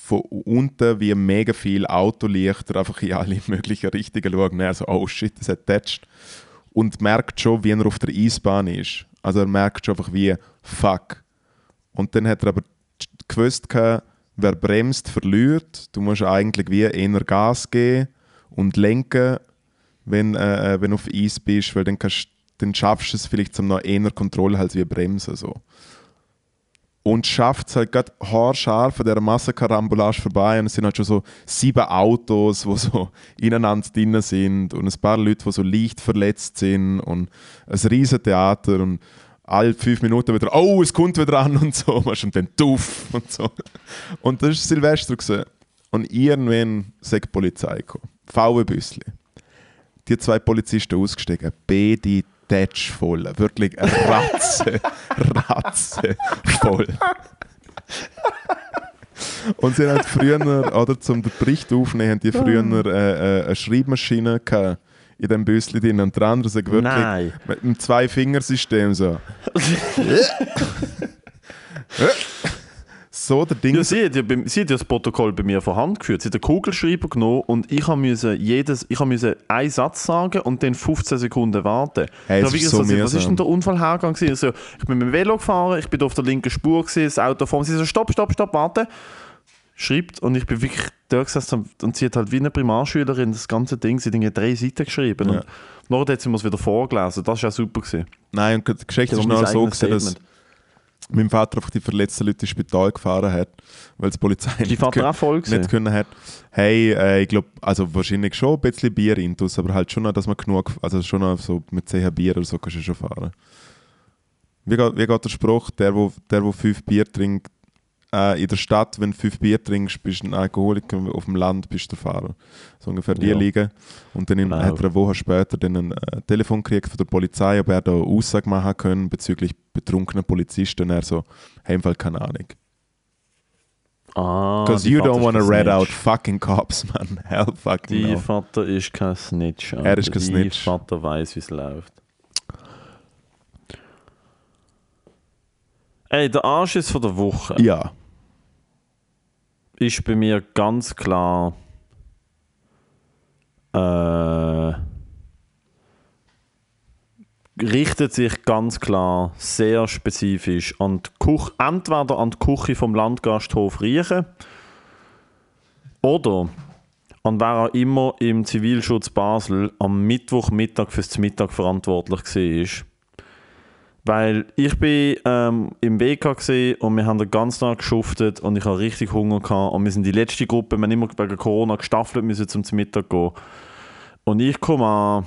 von unten wie mega viel Autolichter einfach in alle möglichen Richtungen schauen. Er so, oh shit, das hat tätscht. Und merkt schon, wie er auf der Eisbahn ist. Also er merkt schon einfach wie, fuck. Und dann hat er aber gewusst, wer bremst, verliert. Du musst eigentlich wie eher Gas geben und lenken, wenn, äh, äh, wenn du auf Eis bist, weil dann, kannst, dann schaffst du es vielleicht zum noch eher Kontrolle als wie bremsen. So. Und schafft es halt gerade haarscharf an dieser Massenkarambolage vorbei und es sind halt schon so sieben Autos, die so ineinander drin sind und ein paar Leute, die so leicht verletzt sind und ein riesen Theater und alle fünf Minuten wieder, oh, es kommt wieder an und so, und dann tuff und so. Und das war Silvester. Gewesen. Und irgendwann sagt die Polizei gekommen. VW-Büssli. Die zwei Polizisten ausgestiegen, beide Tätsch voll. Wirklich Ratze, Ratze voll. Und sie haben früher, oder zum den Bericht aufnehmen, haben die früher äh, äh, eine Schreibmaschine gehabt in dem Büssli drin. Und der andere sagt wirklich Nein. mit einem Zwei-Fingersystem so. so der Ding. Ja, sie, hat ja, sie hat ja das Protokoll bei mir von Hand geführt. Sie hat den Kugelschreiber genommen und ich musste jedes, ich musste einen Satz sagen und dann 15 Sekunden warten. Hey, hab ist wirklich so was ist denn der Unfallhergang? gewesen? Also, ich bin mit dem Velo gefahren, ich bin auf der linken Spur, gewesen, das Auto vor mir. Sie so, stopp, stopp, stopp, warte. Schreibt und ich bin wirklich da gesessen und sie hat halt wie eine Primarschülerin das ganze Ding, sie hat drei Seiten geschrieben. Ja. Und nachher hat sie mir es wieder vorgelesen. Das war auch super. Gewesen. Nein, und die Geschichte Ja, ist noch so, gewesen, dass Statement. mein Vater einfach die verletzten Leute ins Spital gefahren hat, weil die Polizei Die nicht, Vater auch voll nicht können hat. Hey, äh, ich glaube, also wahrscheinlich schon ein bisschen Bier intus, aber halt schon noch, dass man genug, also schon noch so mit 10 Bier oder so kannst du schon fahren. Wie geht, wie geht der Spruch, der, wo, der, wo fünf Bier trinkt, äh, in der Stadt, wenn du fünf Bier trinkst, bist du ein Alkoholiker, auf dem Land bist du der Fahrer. So ungefähr die Ja. liegen. Und dann in, Genau. hat er eine Woche später dann ein äh, Telefon gekriegt von der Polizei, ob er da Aussage machen können bezüglich betrunkener Polizisten. Und er so, hey, im Fall keine Ahnung. Ah, Because you Vater don't ist want to red out fucking cops, man. Hell fucking Die no. Vater ist kein Snitch. Er Alter. ist kein Snitch. Die Vater weiß, wie es läuft. Ey, der Anschiss von der Woche Ja. Ist bei mir ganz klar. Äh, richtet sich ganz klar sehr spezifisch an die Kuch entweder an die Küche vom Landgasthof Riechen oder an wer auch immer im Zivilschutz Basel am Mittwochmittag fürs Mittag verantwortlich war. Weil ich bin ähm, im WK und wir haben den ganzen Tag geschuftet und ich hatte richtig Hunger gehabt und wir sind die letzte Gruppe, wir haben immer wegen Corona gestaffelt müssen zum Mittag gehen. Und ich komme an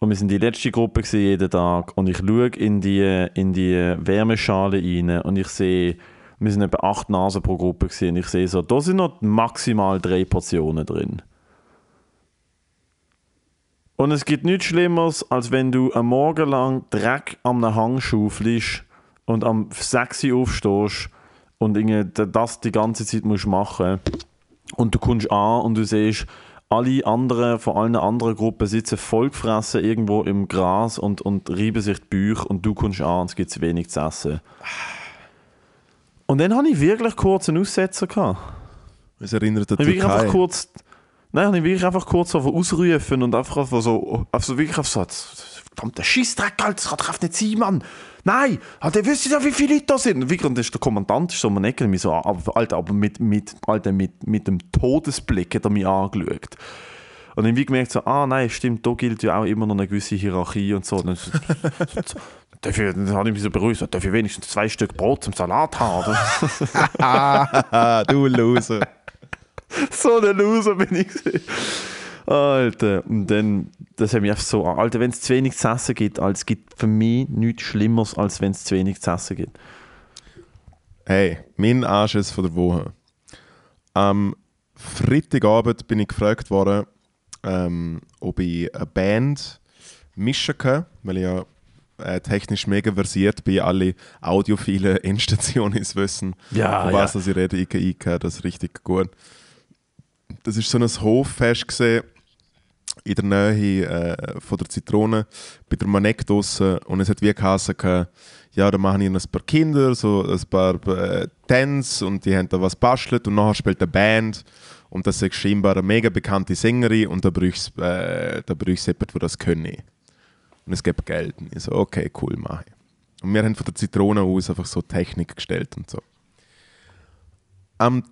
und wir sind die letzte Gruppe jeden Tag und ich schaue in die, in die Wärmeschale rein und ich sehe, wir sind etwa acht Nasen pro Gruppe gewesen, und ich sehe so, da sind noch maximal drei Portionen drin. Und es gibt nichts Schlimmeres, als wenn du am Morgen lang Dreck am Hang schaufelst und am 6 Uhr aufstehst und das die ganze Zeit musst machen und du kommst an und du siehst alle anderen, von allen anderen Gruppen sitzen vollgefressen irgendwo im Gras und, und reiben sich die Bücher und du kommst an und es gibt zu wenig zu essen. Und dann hatte ich wirklich kurz einen Aussetzer. Gehabt. Es erinnert an Ich die wirklich einfach Türkei. kurz. Nein, ich habe wirklich einfach kurz so ausrufen und einfach einfach so, also wirklich auf so, verdammter Scheißdreck, Alter, das kann doch nicht sein, Mann. Nein, ihr wisst ja, wie viele Leute da sind. Und wirklich, und ist der Kommandant ist so um Ecken, so, Alter, aber mit, mit, Alter, mit, mit dem Todesblick hat er mich angeschaut. Und dann wie gemerkt so, ah nein, stimmt, da gilt ja auch immer noch eine gewisse Hierarchie und so. Und Dann, so, so, so, ich, dann habe ich mich so beruhigt, so, ich wenigstens zwei Stück Brot zum Salat haben? du Loser. so ein Loser bin ich. Alter, und dann, das hat mich einfach so, Alter, wenn es zu wenig zu essen gibt, es gibt für mich nichts Schlimmeres, als wenn es zu wenig zu essen gibt. Hey, mein Anschiss von der Woche. Am Freitagabend bin ich gefragt worden, ähm, ob ich eine Band mischen kann, weil ich ja äh, technisch mega versiert bin, alle audiophilen Endstationen wissen, Ja, von was das ich rede, ich, ich kann das richtig gut. Das ist so ein Hoffest gesehen in der Nähe äh, von der Zitrone, bei der Manek draussen und es hat wie geheißen, gehabt, ja, da machen hier ein paar Kinder, so ein paar äh, Tänze und die haben da was bastelt und nachher spielt eine Band und das ist scheinbar eine mega bekannte Sängerin und da brauchst du äh, da brauchst du jemanden, der das können. Und es gibt Geld. Und ich so, okay, cool, mache ich. Und wir haben von der Zitrone aus einfach so Technik gestellt und so. Am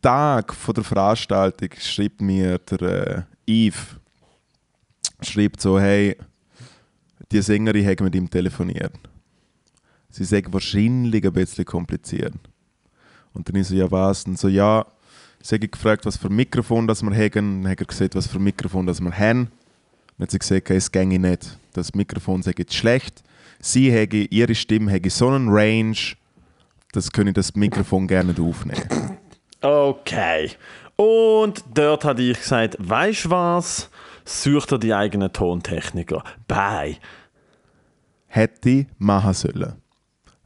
Tag von der Veranstaltung schreibt mir der äh, Yves, schreibt so, hey, die Sängerin hat mit ihm telefoniert. Sie sagt wahrscheinlich ein bisschen kompliziert. Und dann ist so, ja was? Und so, ja, sie hat gefragt, was für ein Mikrofon das wir haben. Dann hat er gesagt, was für ein Mikrofon das wir haben. Dann hat sie gesagt, es ginge nicht. Das Mikrofon sei jetzt schlecht. Sie hätte, ihre Stimme hätte so einen Range, das könne das Mikrofon gerne aufnehmen. Okay. Und dort hatte ich gesagt, weißt du was? Such dir die eigenen Tontechniker. Bye. Hätte ich machen sollen.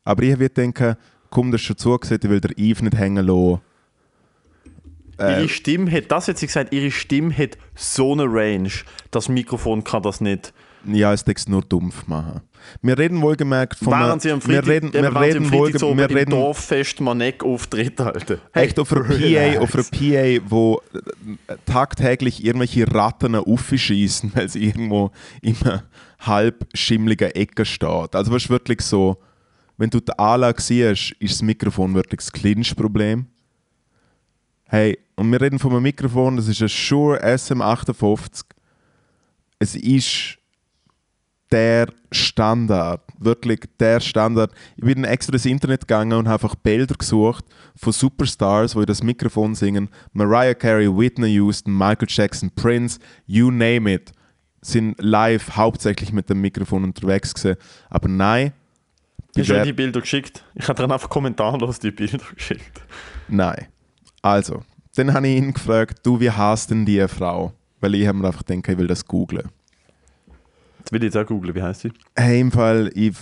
Aber ich würde denken, komm, das ist schon zugesehen, ich will der Eve nicht hängen lassen. Äh. Ihre Stimme hat, das hat sie gesagt, ihre Stimme hat so eine Range. Das Mikrofon kann das nicht. Ja, es es nur dumpf machen. Wir reden wohlgemerkt von Waren sie am wir Freitag, reden, wir waren sie am reden, Freitag wohlge so wir reden Dorffest Manek auftritt, Alter. echt auf einer PA, auf einer PA, wo äh, tagtäglich irgendwelche Ratten aufschießen, weil sie irgendwo in einer halb schimmligen Ecke steht. Also ist wirklich so, wenn du die Anlage siehst, ist das Mikrofon wirklich das Clinch-Problem. Hey, und wir reden von einem Mikrofon, das ist ein Shure SM58. Es ist der Standard, wirklich der Standard. Ich bin extra ins Internet gegangen und habe einfach Bilder gesucht von Superstars, die in das Mikrofon singen. Mariah Carey, Whitney Houston, Michael Jackson, Prince, you name it, sind live hauptsächlich mit dem Mikrofon unterwegs gewesen. Aber nein, Hast du die Bilder geschickt? Ich habe dann einfach kommentarlos die Bilder geschickt. Nein. Also, dann habe ich ihn gefragt, du, wie heißt denn die Frau? Weil ich habe mir einfach gedacht, ich will das googlen. Jetzt will ich jetzt auch googeln, wie heißt sie? Hey, im Fall, ich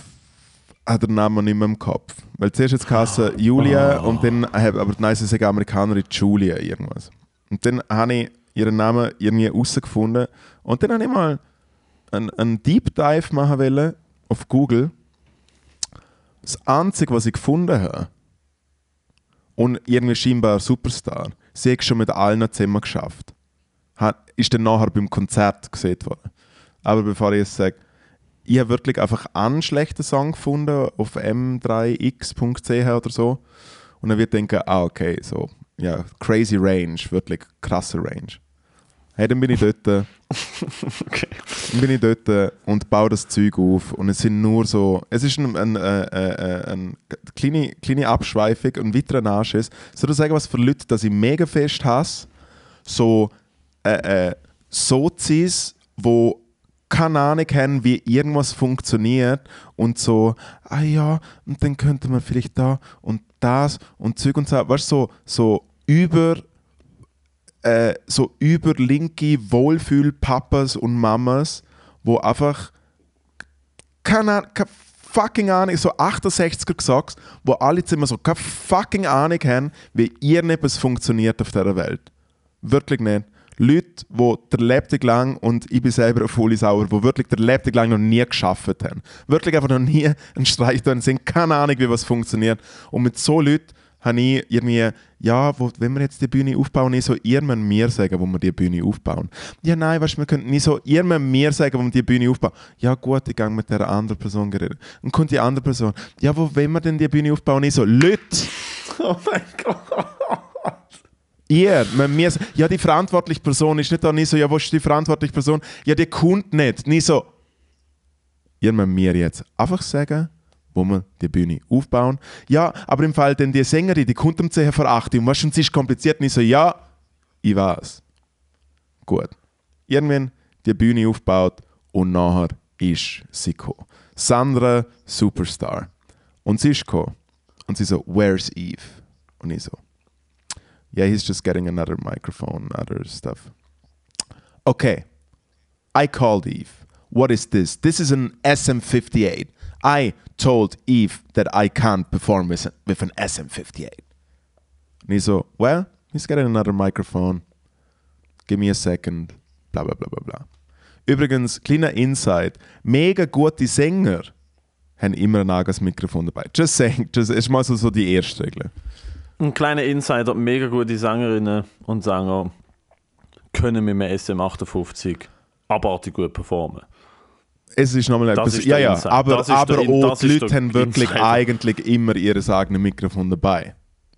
habe den Namen nicht mehr im Kopf. Weil zuerst jetzt geheißen Julia und dann, hab- aber nein, sie sagen Amerikanerin Julia irgendwas. Und dann habe ich ihren Namen irgendwie herausgefunden und dann habe ich mal einen, einen Deep Dive machen wollen auf Google. Das Einzige, was ich gefunden habe, und irgendwie scheinbar ein Superstar, sie hat schon mit allen zusammen geschafft. Hat, ist dann nachher beim Konzert gesehen worden. Aber bevor ich es sage, ich habe wirklich einfach einen schlechten Song gefunden auf m3x.ch oder so. Und dann wird ich denken, ah, okay, so, ja, crazy Range, wirklich krasse Range. Hey, dann bin ich dort, dann Okay. bin ich dort und baue das Zeug auf. Und es sind nur so, es ist ein, ein, äh, äh, eine kleine, kleine Abschweifung und weiterer Nachschiss. Soll ich sagen, was für Leute, dass ich mega fest hasse? So, äh, äh, Sozis, wo keine Ahnung haben, wie irgendwas funktioniert und so, ah ja, und dann könnte man vielleicht da und das und Zeug und so, weißt du, so, so über äh, so über linke Wohlfühl-Papas und Mamas, wo einfach keine, Ahnung- keine fucking Ahnung, so 68er gesagt, wo alle jetzt immer so keine fucking Ahnung haben, wie irgendetwas funktioniert auf dieser Welt. Wirklich nicht. Leute, die der Lebtag lang, und ich bin selber eine volle Sauer, die wirklich der Lebtag lang noch nie geschafft haben. Wirklich einfach noch nie einen Streich tun, sind keine Ahnung, wie was funktioniert. Und mit so Leuten habe ich irgendwie, ja, wo, wenn wir jetzt die Bühne aufbauen, nicht so, müsst mir sagen, wo wir die Bühne aufbauen. Ja, nein, weißt du, wir könnten nicht so, müsst mir sagen, wo wir die Bühne aufbauen. Ja, gut, ich gehe mit der anderen Person reden. Und kommt die andere Person, ja, wo wenn wir denn die Bühne aufbauen? Nicht so, Leute, Oh mein Gott. Ihr, müsst mir ja, die verantwortliche Person ist nicht da, nicht so, ja, wo ist die verantwortliche Person? Ja, die kommt nicht. Nicht so, ihr müsst mir jetzt einfach sagen, wo wir die Bühne aufbauen. Ja, aber im Fall, denn die Sängerin, die kommt um 10 vor 8 Uhr und weißt sie ist kompliziert, nicht so, ja, ich weiß. Gut. Irgendwann die Bühne aufgebaut und nachher ist sie gekommen. Sandra Superstar. Und sie ist gekommen. Und sie so, where's Eve? Und ich so, yeah, he's just getting another microphone, other stuff. Okay, I called Eve. What is this? This is an SM58. I told Eve that I can't perform with, with an SM58. And he's so, well, he's getting another microphone. Give me a second. Bla bla bla bla bla. Übrigens, kleiner Insight: mega gute Sänger haben immer ein eigenes Mikrofon dabei. Just saying, das ist mal so, so die erste Regel. Ein kleiner Insider, mega gute Sängerinnen und Sänger können mit einem SM58 abartig gut performen. Es ist nochmal etwas. ist Ja, ja, Insight. aber, aber der auch das die Leute haben wirklich Insider. eigentlich immer ihr eigenes Mikrofon dabei.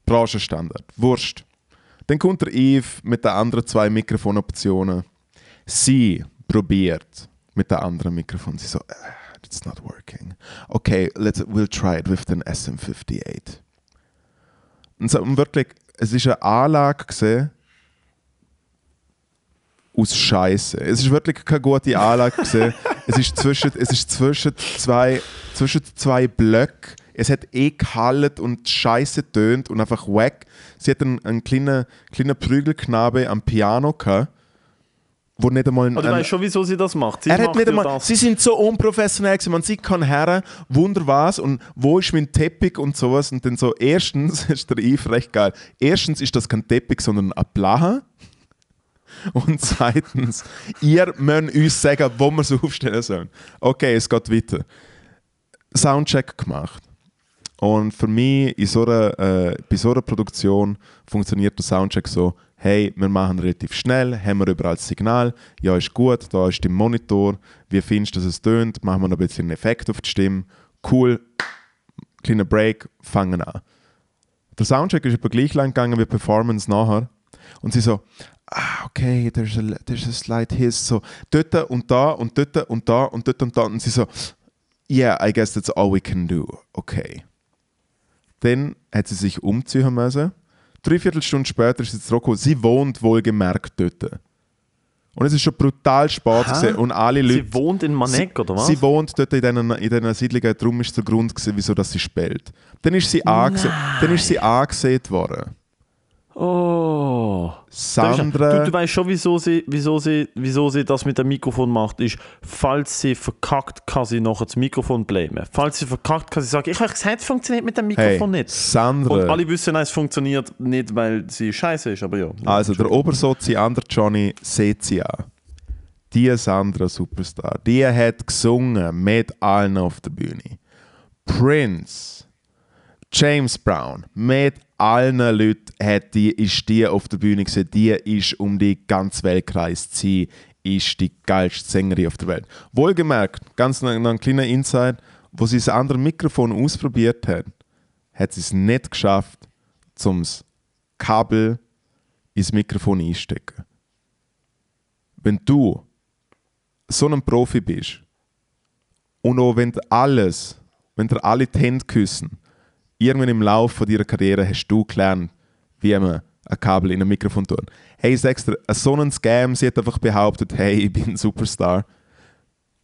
Branchenstandard. Wurscht. Dann kommt der Eve mit den anderen zwei Mikrofonoptionen. Sie probiert mit der anderen Mikrofon. Sie so, "Ah, it's not working. Okay, let's, we'll try it with den SM58. Und, wirklich, es ist eine Anlage gesehen aus Scheiße. Es ist wirklich keine gute Anlage gesehen. es ist zwischen, es ist zwischen zwei, zwischen zwei Blöcken. Es hat eh gehallt und Scheiße tönt und einfach weg. Sie hat einen, einen kleinen, kleinen Prügelknabe am Piano gehabt, wo nicht einmal ein, Aber du weißt schon, wieso sie das macht. Sie er macht nicht einmal, das. sie sind so unprofessionell gewesen. Man sieht kann her, wunder was und wo ist mein Teppich und sowas. Und dann so, erstens ist der Eve recht geil. Erstens ist das kein Teppich, sondern ein Blaha. Und zweitens, ihr müsst uns sagen, wo wir es aufstellen sollen. Okay, es geht weiter. Soundcheck gemacht. Und für mich in so einer, äh, bei so einer Produktion funktioniert der Soundcheck so, hey, wir machen relativ schnell, haben wir überall das Signal, ja ist gut, da ist der Monitor, wie findest du, dass es tönt, machen wir noch ein bisschen einen Effekt auf die Stimme, cool, kleiner Break, fangen an. Der Soundcheck ist aber gleich lang gegangen wie die Performance nachher. Und sie so, ah, okay, there's a, there's a slight hiss, so dort und da und dort und da und dort und da. Und sie so, yeah, I guess that's all we can do. Okay. Dann hat sie sich umziehen müssen. Dreiviertel Stunde später ist sie zurückgekommen. Sie wohnt wohlgemerkt dort. Und es ist schon brutal spät gewesen. und alle Leute... Sie wohnt in Manek, oder was? Sie wohnt dort in diesen, in diesen Siedlungen, darum ist der Grund, gewesen, wieso dass sie spielt. Dann ist sie, angese dann ist sie angesehen worden. Oh. Sandra... Du, du weißt schon, wieso sie, wieso, sie, wieso sie das mit dem Mikrofon macht, ist, falls sie verkackt, kann sie nachher das Mikrofon blamen. Falls sie verkackt, kann sie sagen, ich habe gesagt, es funktioniert mit dem hey, Mikrofon nicht. Sandra... Und alle wissen, nein, es funktioniert nicht, weil sie scheiße ist, aber ja. Also der Obersozi Ander Johnny sieht sie an. Die Sandra Superstar, die hat gesungen mit allen auf der Bühne. Prince, James Brown, mit allen Leuten hat die, ist die auf der Bühne gesehen. Die ist um die ganze Welt gereist. Sie ist die geilste Sängerin auf der Welt. Wohlgemerkt, ganz noch ein kleiner Insight, wo sie das andere Mikrofon ausprobiert hat, hat sie es nicht geschafft, zum Kabel ins Mikrofon einstecken. Wenn du so ein Profi bist und auch wenn alles, wenn dir alle die Hände küssen, irgendwann im Laufe von deiner Karriere hast du gelernt, wie man ein Kabel in ein Mikrofon tut. Hey, ich sag's dir, so ein Scam, sie hat einfach behauptet, hey, ich bin ein Superstar.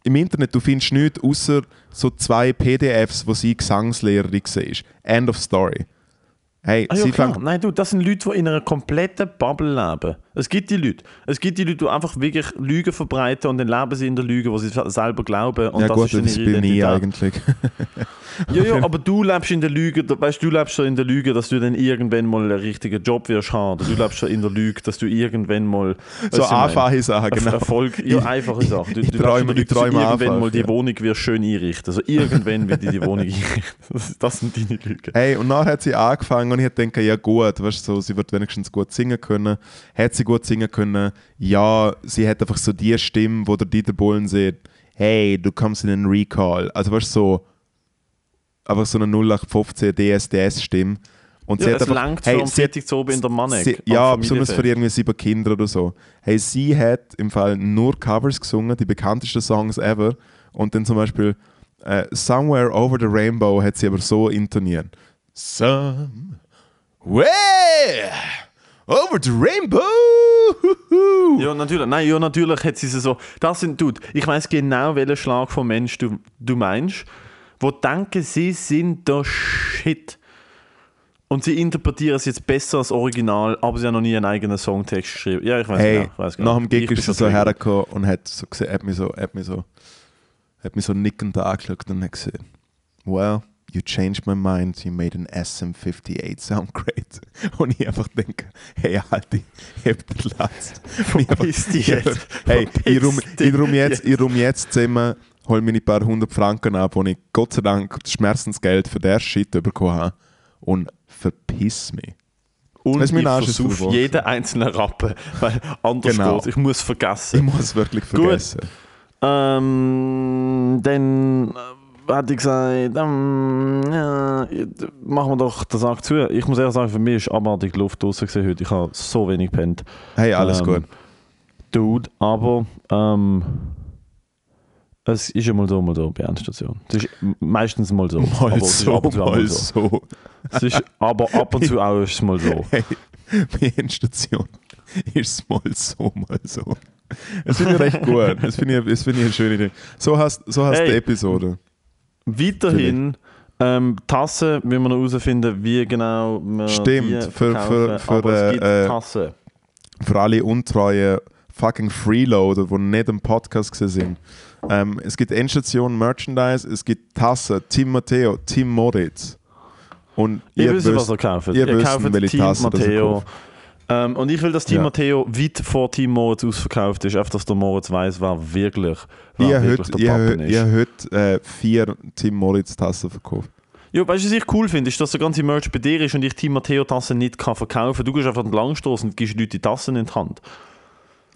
Im Internet, du findest nichts außer so zwei PDFs, wo sie Gesangslehrerin war. End of story. Hey, Ah, ja, sie fängt Nein, du, das sind Leute, die in einer kompletten Bubble leben. Es gibt die Leute. Es gibt die Leute, die einfach wirklich Lügen verbreiten und dann leben sie in der Lüge, wo sie selber glauben. Und ja das gut, ist das ich Identität. eigentlich. Ja, ja, aber du lebst in der Lüge, weißt du, lebst schon in der Lüge, dass du dann irgendwann mal einen richtigen Job wirst haben. Du lebst schon in der Lüge, dass du irgendwann mal so du, ich einfache Sachen, genau. Erfolg, ja, Ich- einfache Sachen. Du, ich du lebst träume- Lüge, ich träume du irgendwann einfach, mal die ja. Wohnung wirst schön einrichten. Also irgendwann wird die die Wohnung einrichten. Das, das sind deine Lügen. Hey, und dann hat sie angefangen und ich denke, ja gut, weißt du, so, sie wird wenigstens gut singen können. Hat sie gut singen können? Ja, sie hat einfach so die Stimme, wo der Dieter Bohlen sagt, hey, du kommst in einen Recall. Also weißt du, so, einfach so eine 0815 DSDS-Stimme. Und sie Ja, hat es einfach, langt hey, für am sie hat- oben in der. Sie, am ja, besonders für irgendwie sieben Kinder oder so. Hey, sie hat im Fall nur Covers gesungen, die bekanntesten Songs ever. Und dann zum Beispiel äh, Somewhere Over the Rainbow hat sie aber so intoniert. Somewhere over the Rainbow. Ja, natürlich. Nein, ja, natürlich hat sie sie so. Das sind, Dude, ich weiß genau, welchen Schlag von Mensch du, du meinst, wo denken, sie sind der Shit. Und sie interpretieren es jetzt besser als Original, aber sie haben noch nie einen eigenen Songtext geschrieben. Ja, ich weiß Hey, genau. Ich weiß genau. nach dem Gig ist sie so hergekommen und hat, so gesehen, hat mich so, hat mich so, hat mich so nickend angeschaut und hat gesagt, well, you changed my mind, you made an SM58 sound great. Und ich einfach denke, hey, Alter, ich hab den Latz. Verpiss dich jetzt. Hey, ich rum, ich rum jetzt, ich rum jetzt zusammen, hol meine paar hundert Franken ab, wo ich Gott sei Dank Schmerzensgeld für den Shit bekommen habe und verpiss mich. Und ich versuche jeden einzelnen Rappen, weil anders Genau. geht's. Ich muss Ich vergessen. muss es wirklich Gut. vergessen. Ähm, dann hatte ich gesagt, ähm, ja, machen wir doch den Sack zu. Ich muss ehrlich sagen, für mich ist abartig Luft draußen heute. Ich habe so wenig gepennt. Hey, alles Ähm, gut. Dude, aber ähm, es ist ja mal so, mal so bei Endstation. Es ist meistens mal so. aber Mal ist so, mal mal so. so. Es ist, aber ab und zu auch ist es mal so. Hey, bei Endstation ist es mal so, mal so. Das finde ich recht gut. Das finde ich, das finde ich eine schöne Idee. So hast, so hast Hey. die Episode. Weiterhin ähm, Tasse, wie wir noch herausfinden, wie genau wir Stimmt, die für- für- für, aber es gibt äh, äh, Tasse. Für alle untreuen fucking Freeloader, die nicht im Podcast gesehen sind. Ähm, es gibt Endstation Merchandise, es gibt Tassen, Tim Matteo, Tim Moritz. Und Ihr ihr wisst, was ihr kauft. ihr Ihr kauft Team Tasse Matteo. Ähm, und ich will, dass Team Ja. Matteo weit vor Team Moritz ausverkauft ist, einfach, dass der Moritz weiß, wer wirklich, wer ihr wirklich habt, der Pappen ist. ihr habt äh, vier Tim Moritz Tassen verkauft. Ja, weißt du, was ich cool finde, ist, dass der ganze Merch bei dir ist und ich Team Matteo Tassen nicht kann verkaufen. Du gehst einfach den Langstoß und gibst Leute die Tassen in die Hand.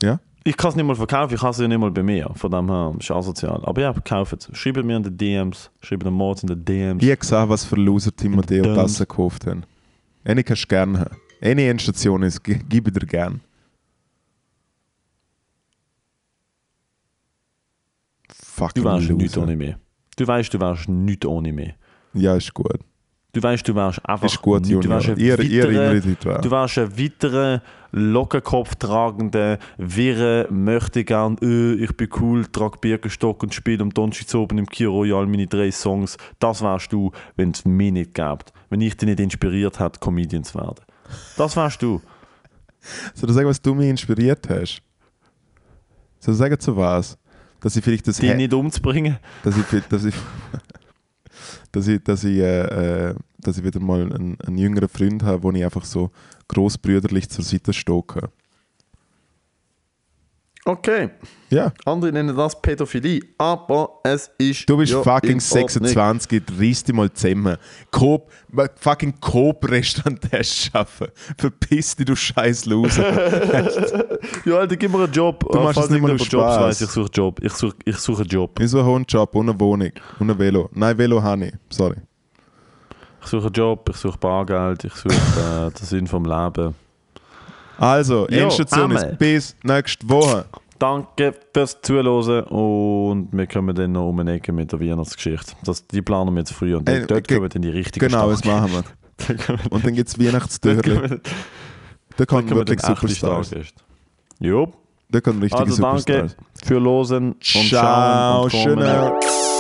Ja? Ich kann es nicht mal verkaufen, ich kann es ja nicht mal bei mir. Von dem her ist asozial. Aber ja, kauft es. Schreibt mir in den DMs. Schreibt den Moritz in den DMs. Ich habe gesehen, was für Loser Tim Matteo. Tassen gekauft haben. Eine kannst du gerne haben. Eine Endstation ist, ich dir gern. Fucking Du wärst nichts ohne mich. Du weißt, du wärst nichts ohne mich. Ja, ist gut. Du weißt, du wärst einfach. Ist gut, nichts. Du Junior. wärst ein Ihr, ihr weiterer- dran. Du wärst ein weiterer Lockenkopf tragender, wirre, möchte gern, äh, ich bin cool, trage Birkenstock und spiele am Donnerstag oben im Kio Royal meine drei Songs. Das wärst du, wenn es mich nicht gäbe. Wenn ich dich nicht inspiriert hätte, Comedian zu werden. Das wärst du. Soll ich sagen, was du mich inspiriert hast? Soll ich sagen, zu was? Dass ich vielleicht das Die Hä- nicht umzubringen. dass ich, dass ich, dass ich, dass ich, äh, äh, dass ich wieder mal einen, einen jüngeren Freund habe, wo ich einfach so großbrüderlich zur Seite stehen kann. Okay. Ja. Andere nennen das Pädophilie, aber es ist. Du bist ja fucking in Ordnung. 26, reiss dich mal zusammen. Coop, fucking Coop-Restaurant schaffen. Verpiss dich, du scheiß Loser. Ja, Alter, gib mir einen Job. Du Äh, machst es nicht mal irgendjemand aus Jobs weiss, ich suche Job. Ich suche, ich suche einen Job. ich suche einen Job und eine Wohnung und ein Velo. Nein, Velo habe ich. Sorry. Ich suche einen Job, ich suche Bargeld, ich suche äh, den Sinn vom Leben. Also, Jo, Endstation Amen. ist bis nächste Woche. Danke fürs Zuhören und wir kommen dann noch um eine Ecke mit der Weihnachtsgeschichte. Das, die planen wir jetzt früh und Äh, dort kommen dann die richtigen Genau, das Starken. machen wir. Und dann gibt es Weihnachtstürchen. Da kommen kommen wirklich Superstars. Jo, Da kommen richtige also danke Superstars. für Losen und Ciao, Schauen und.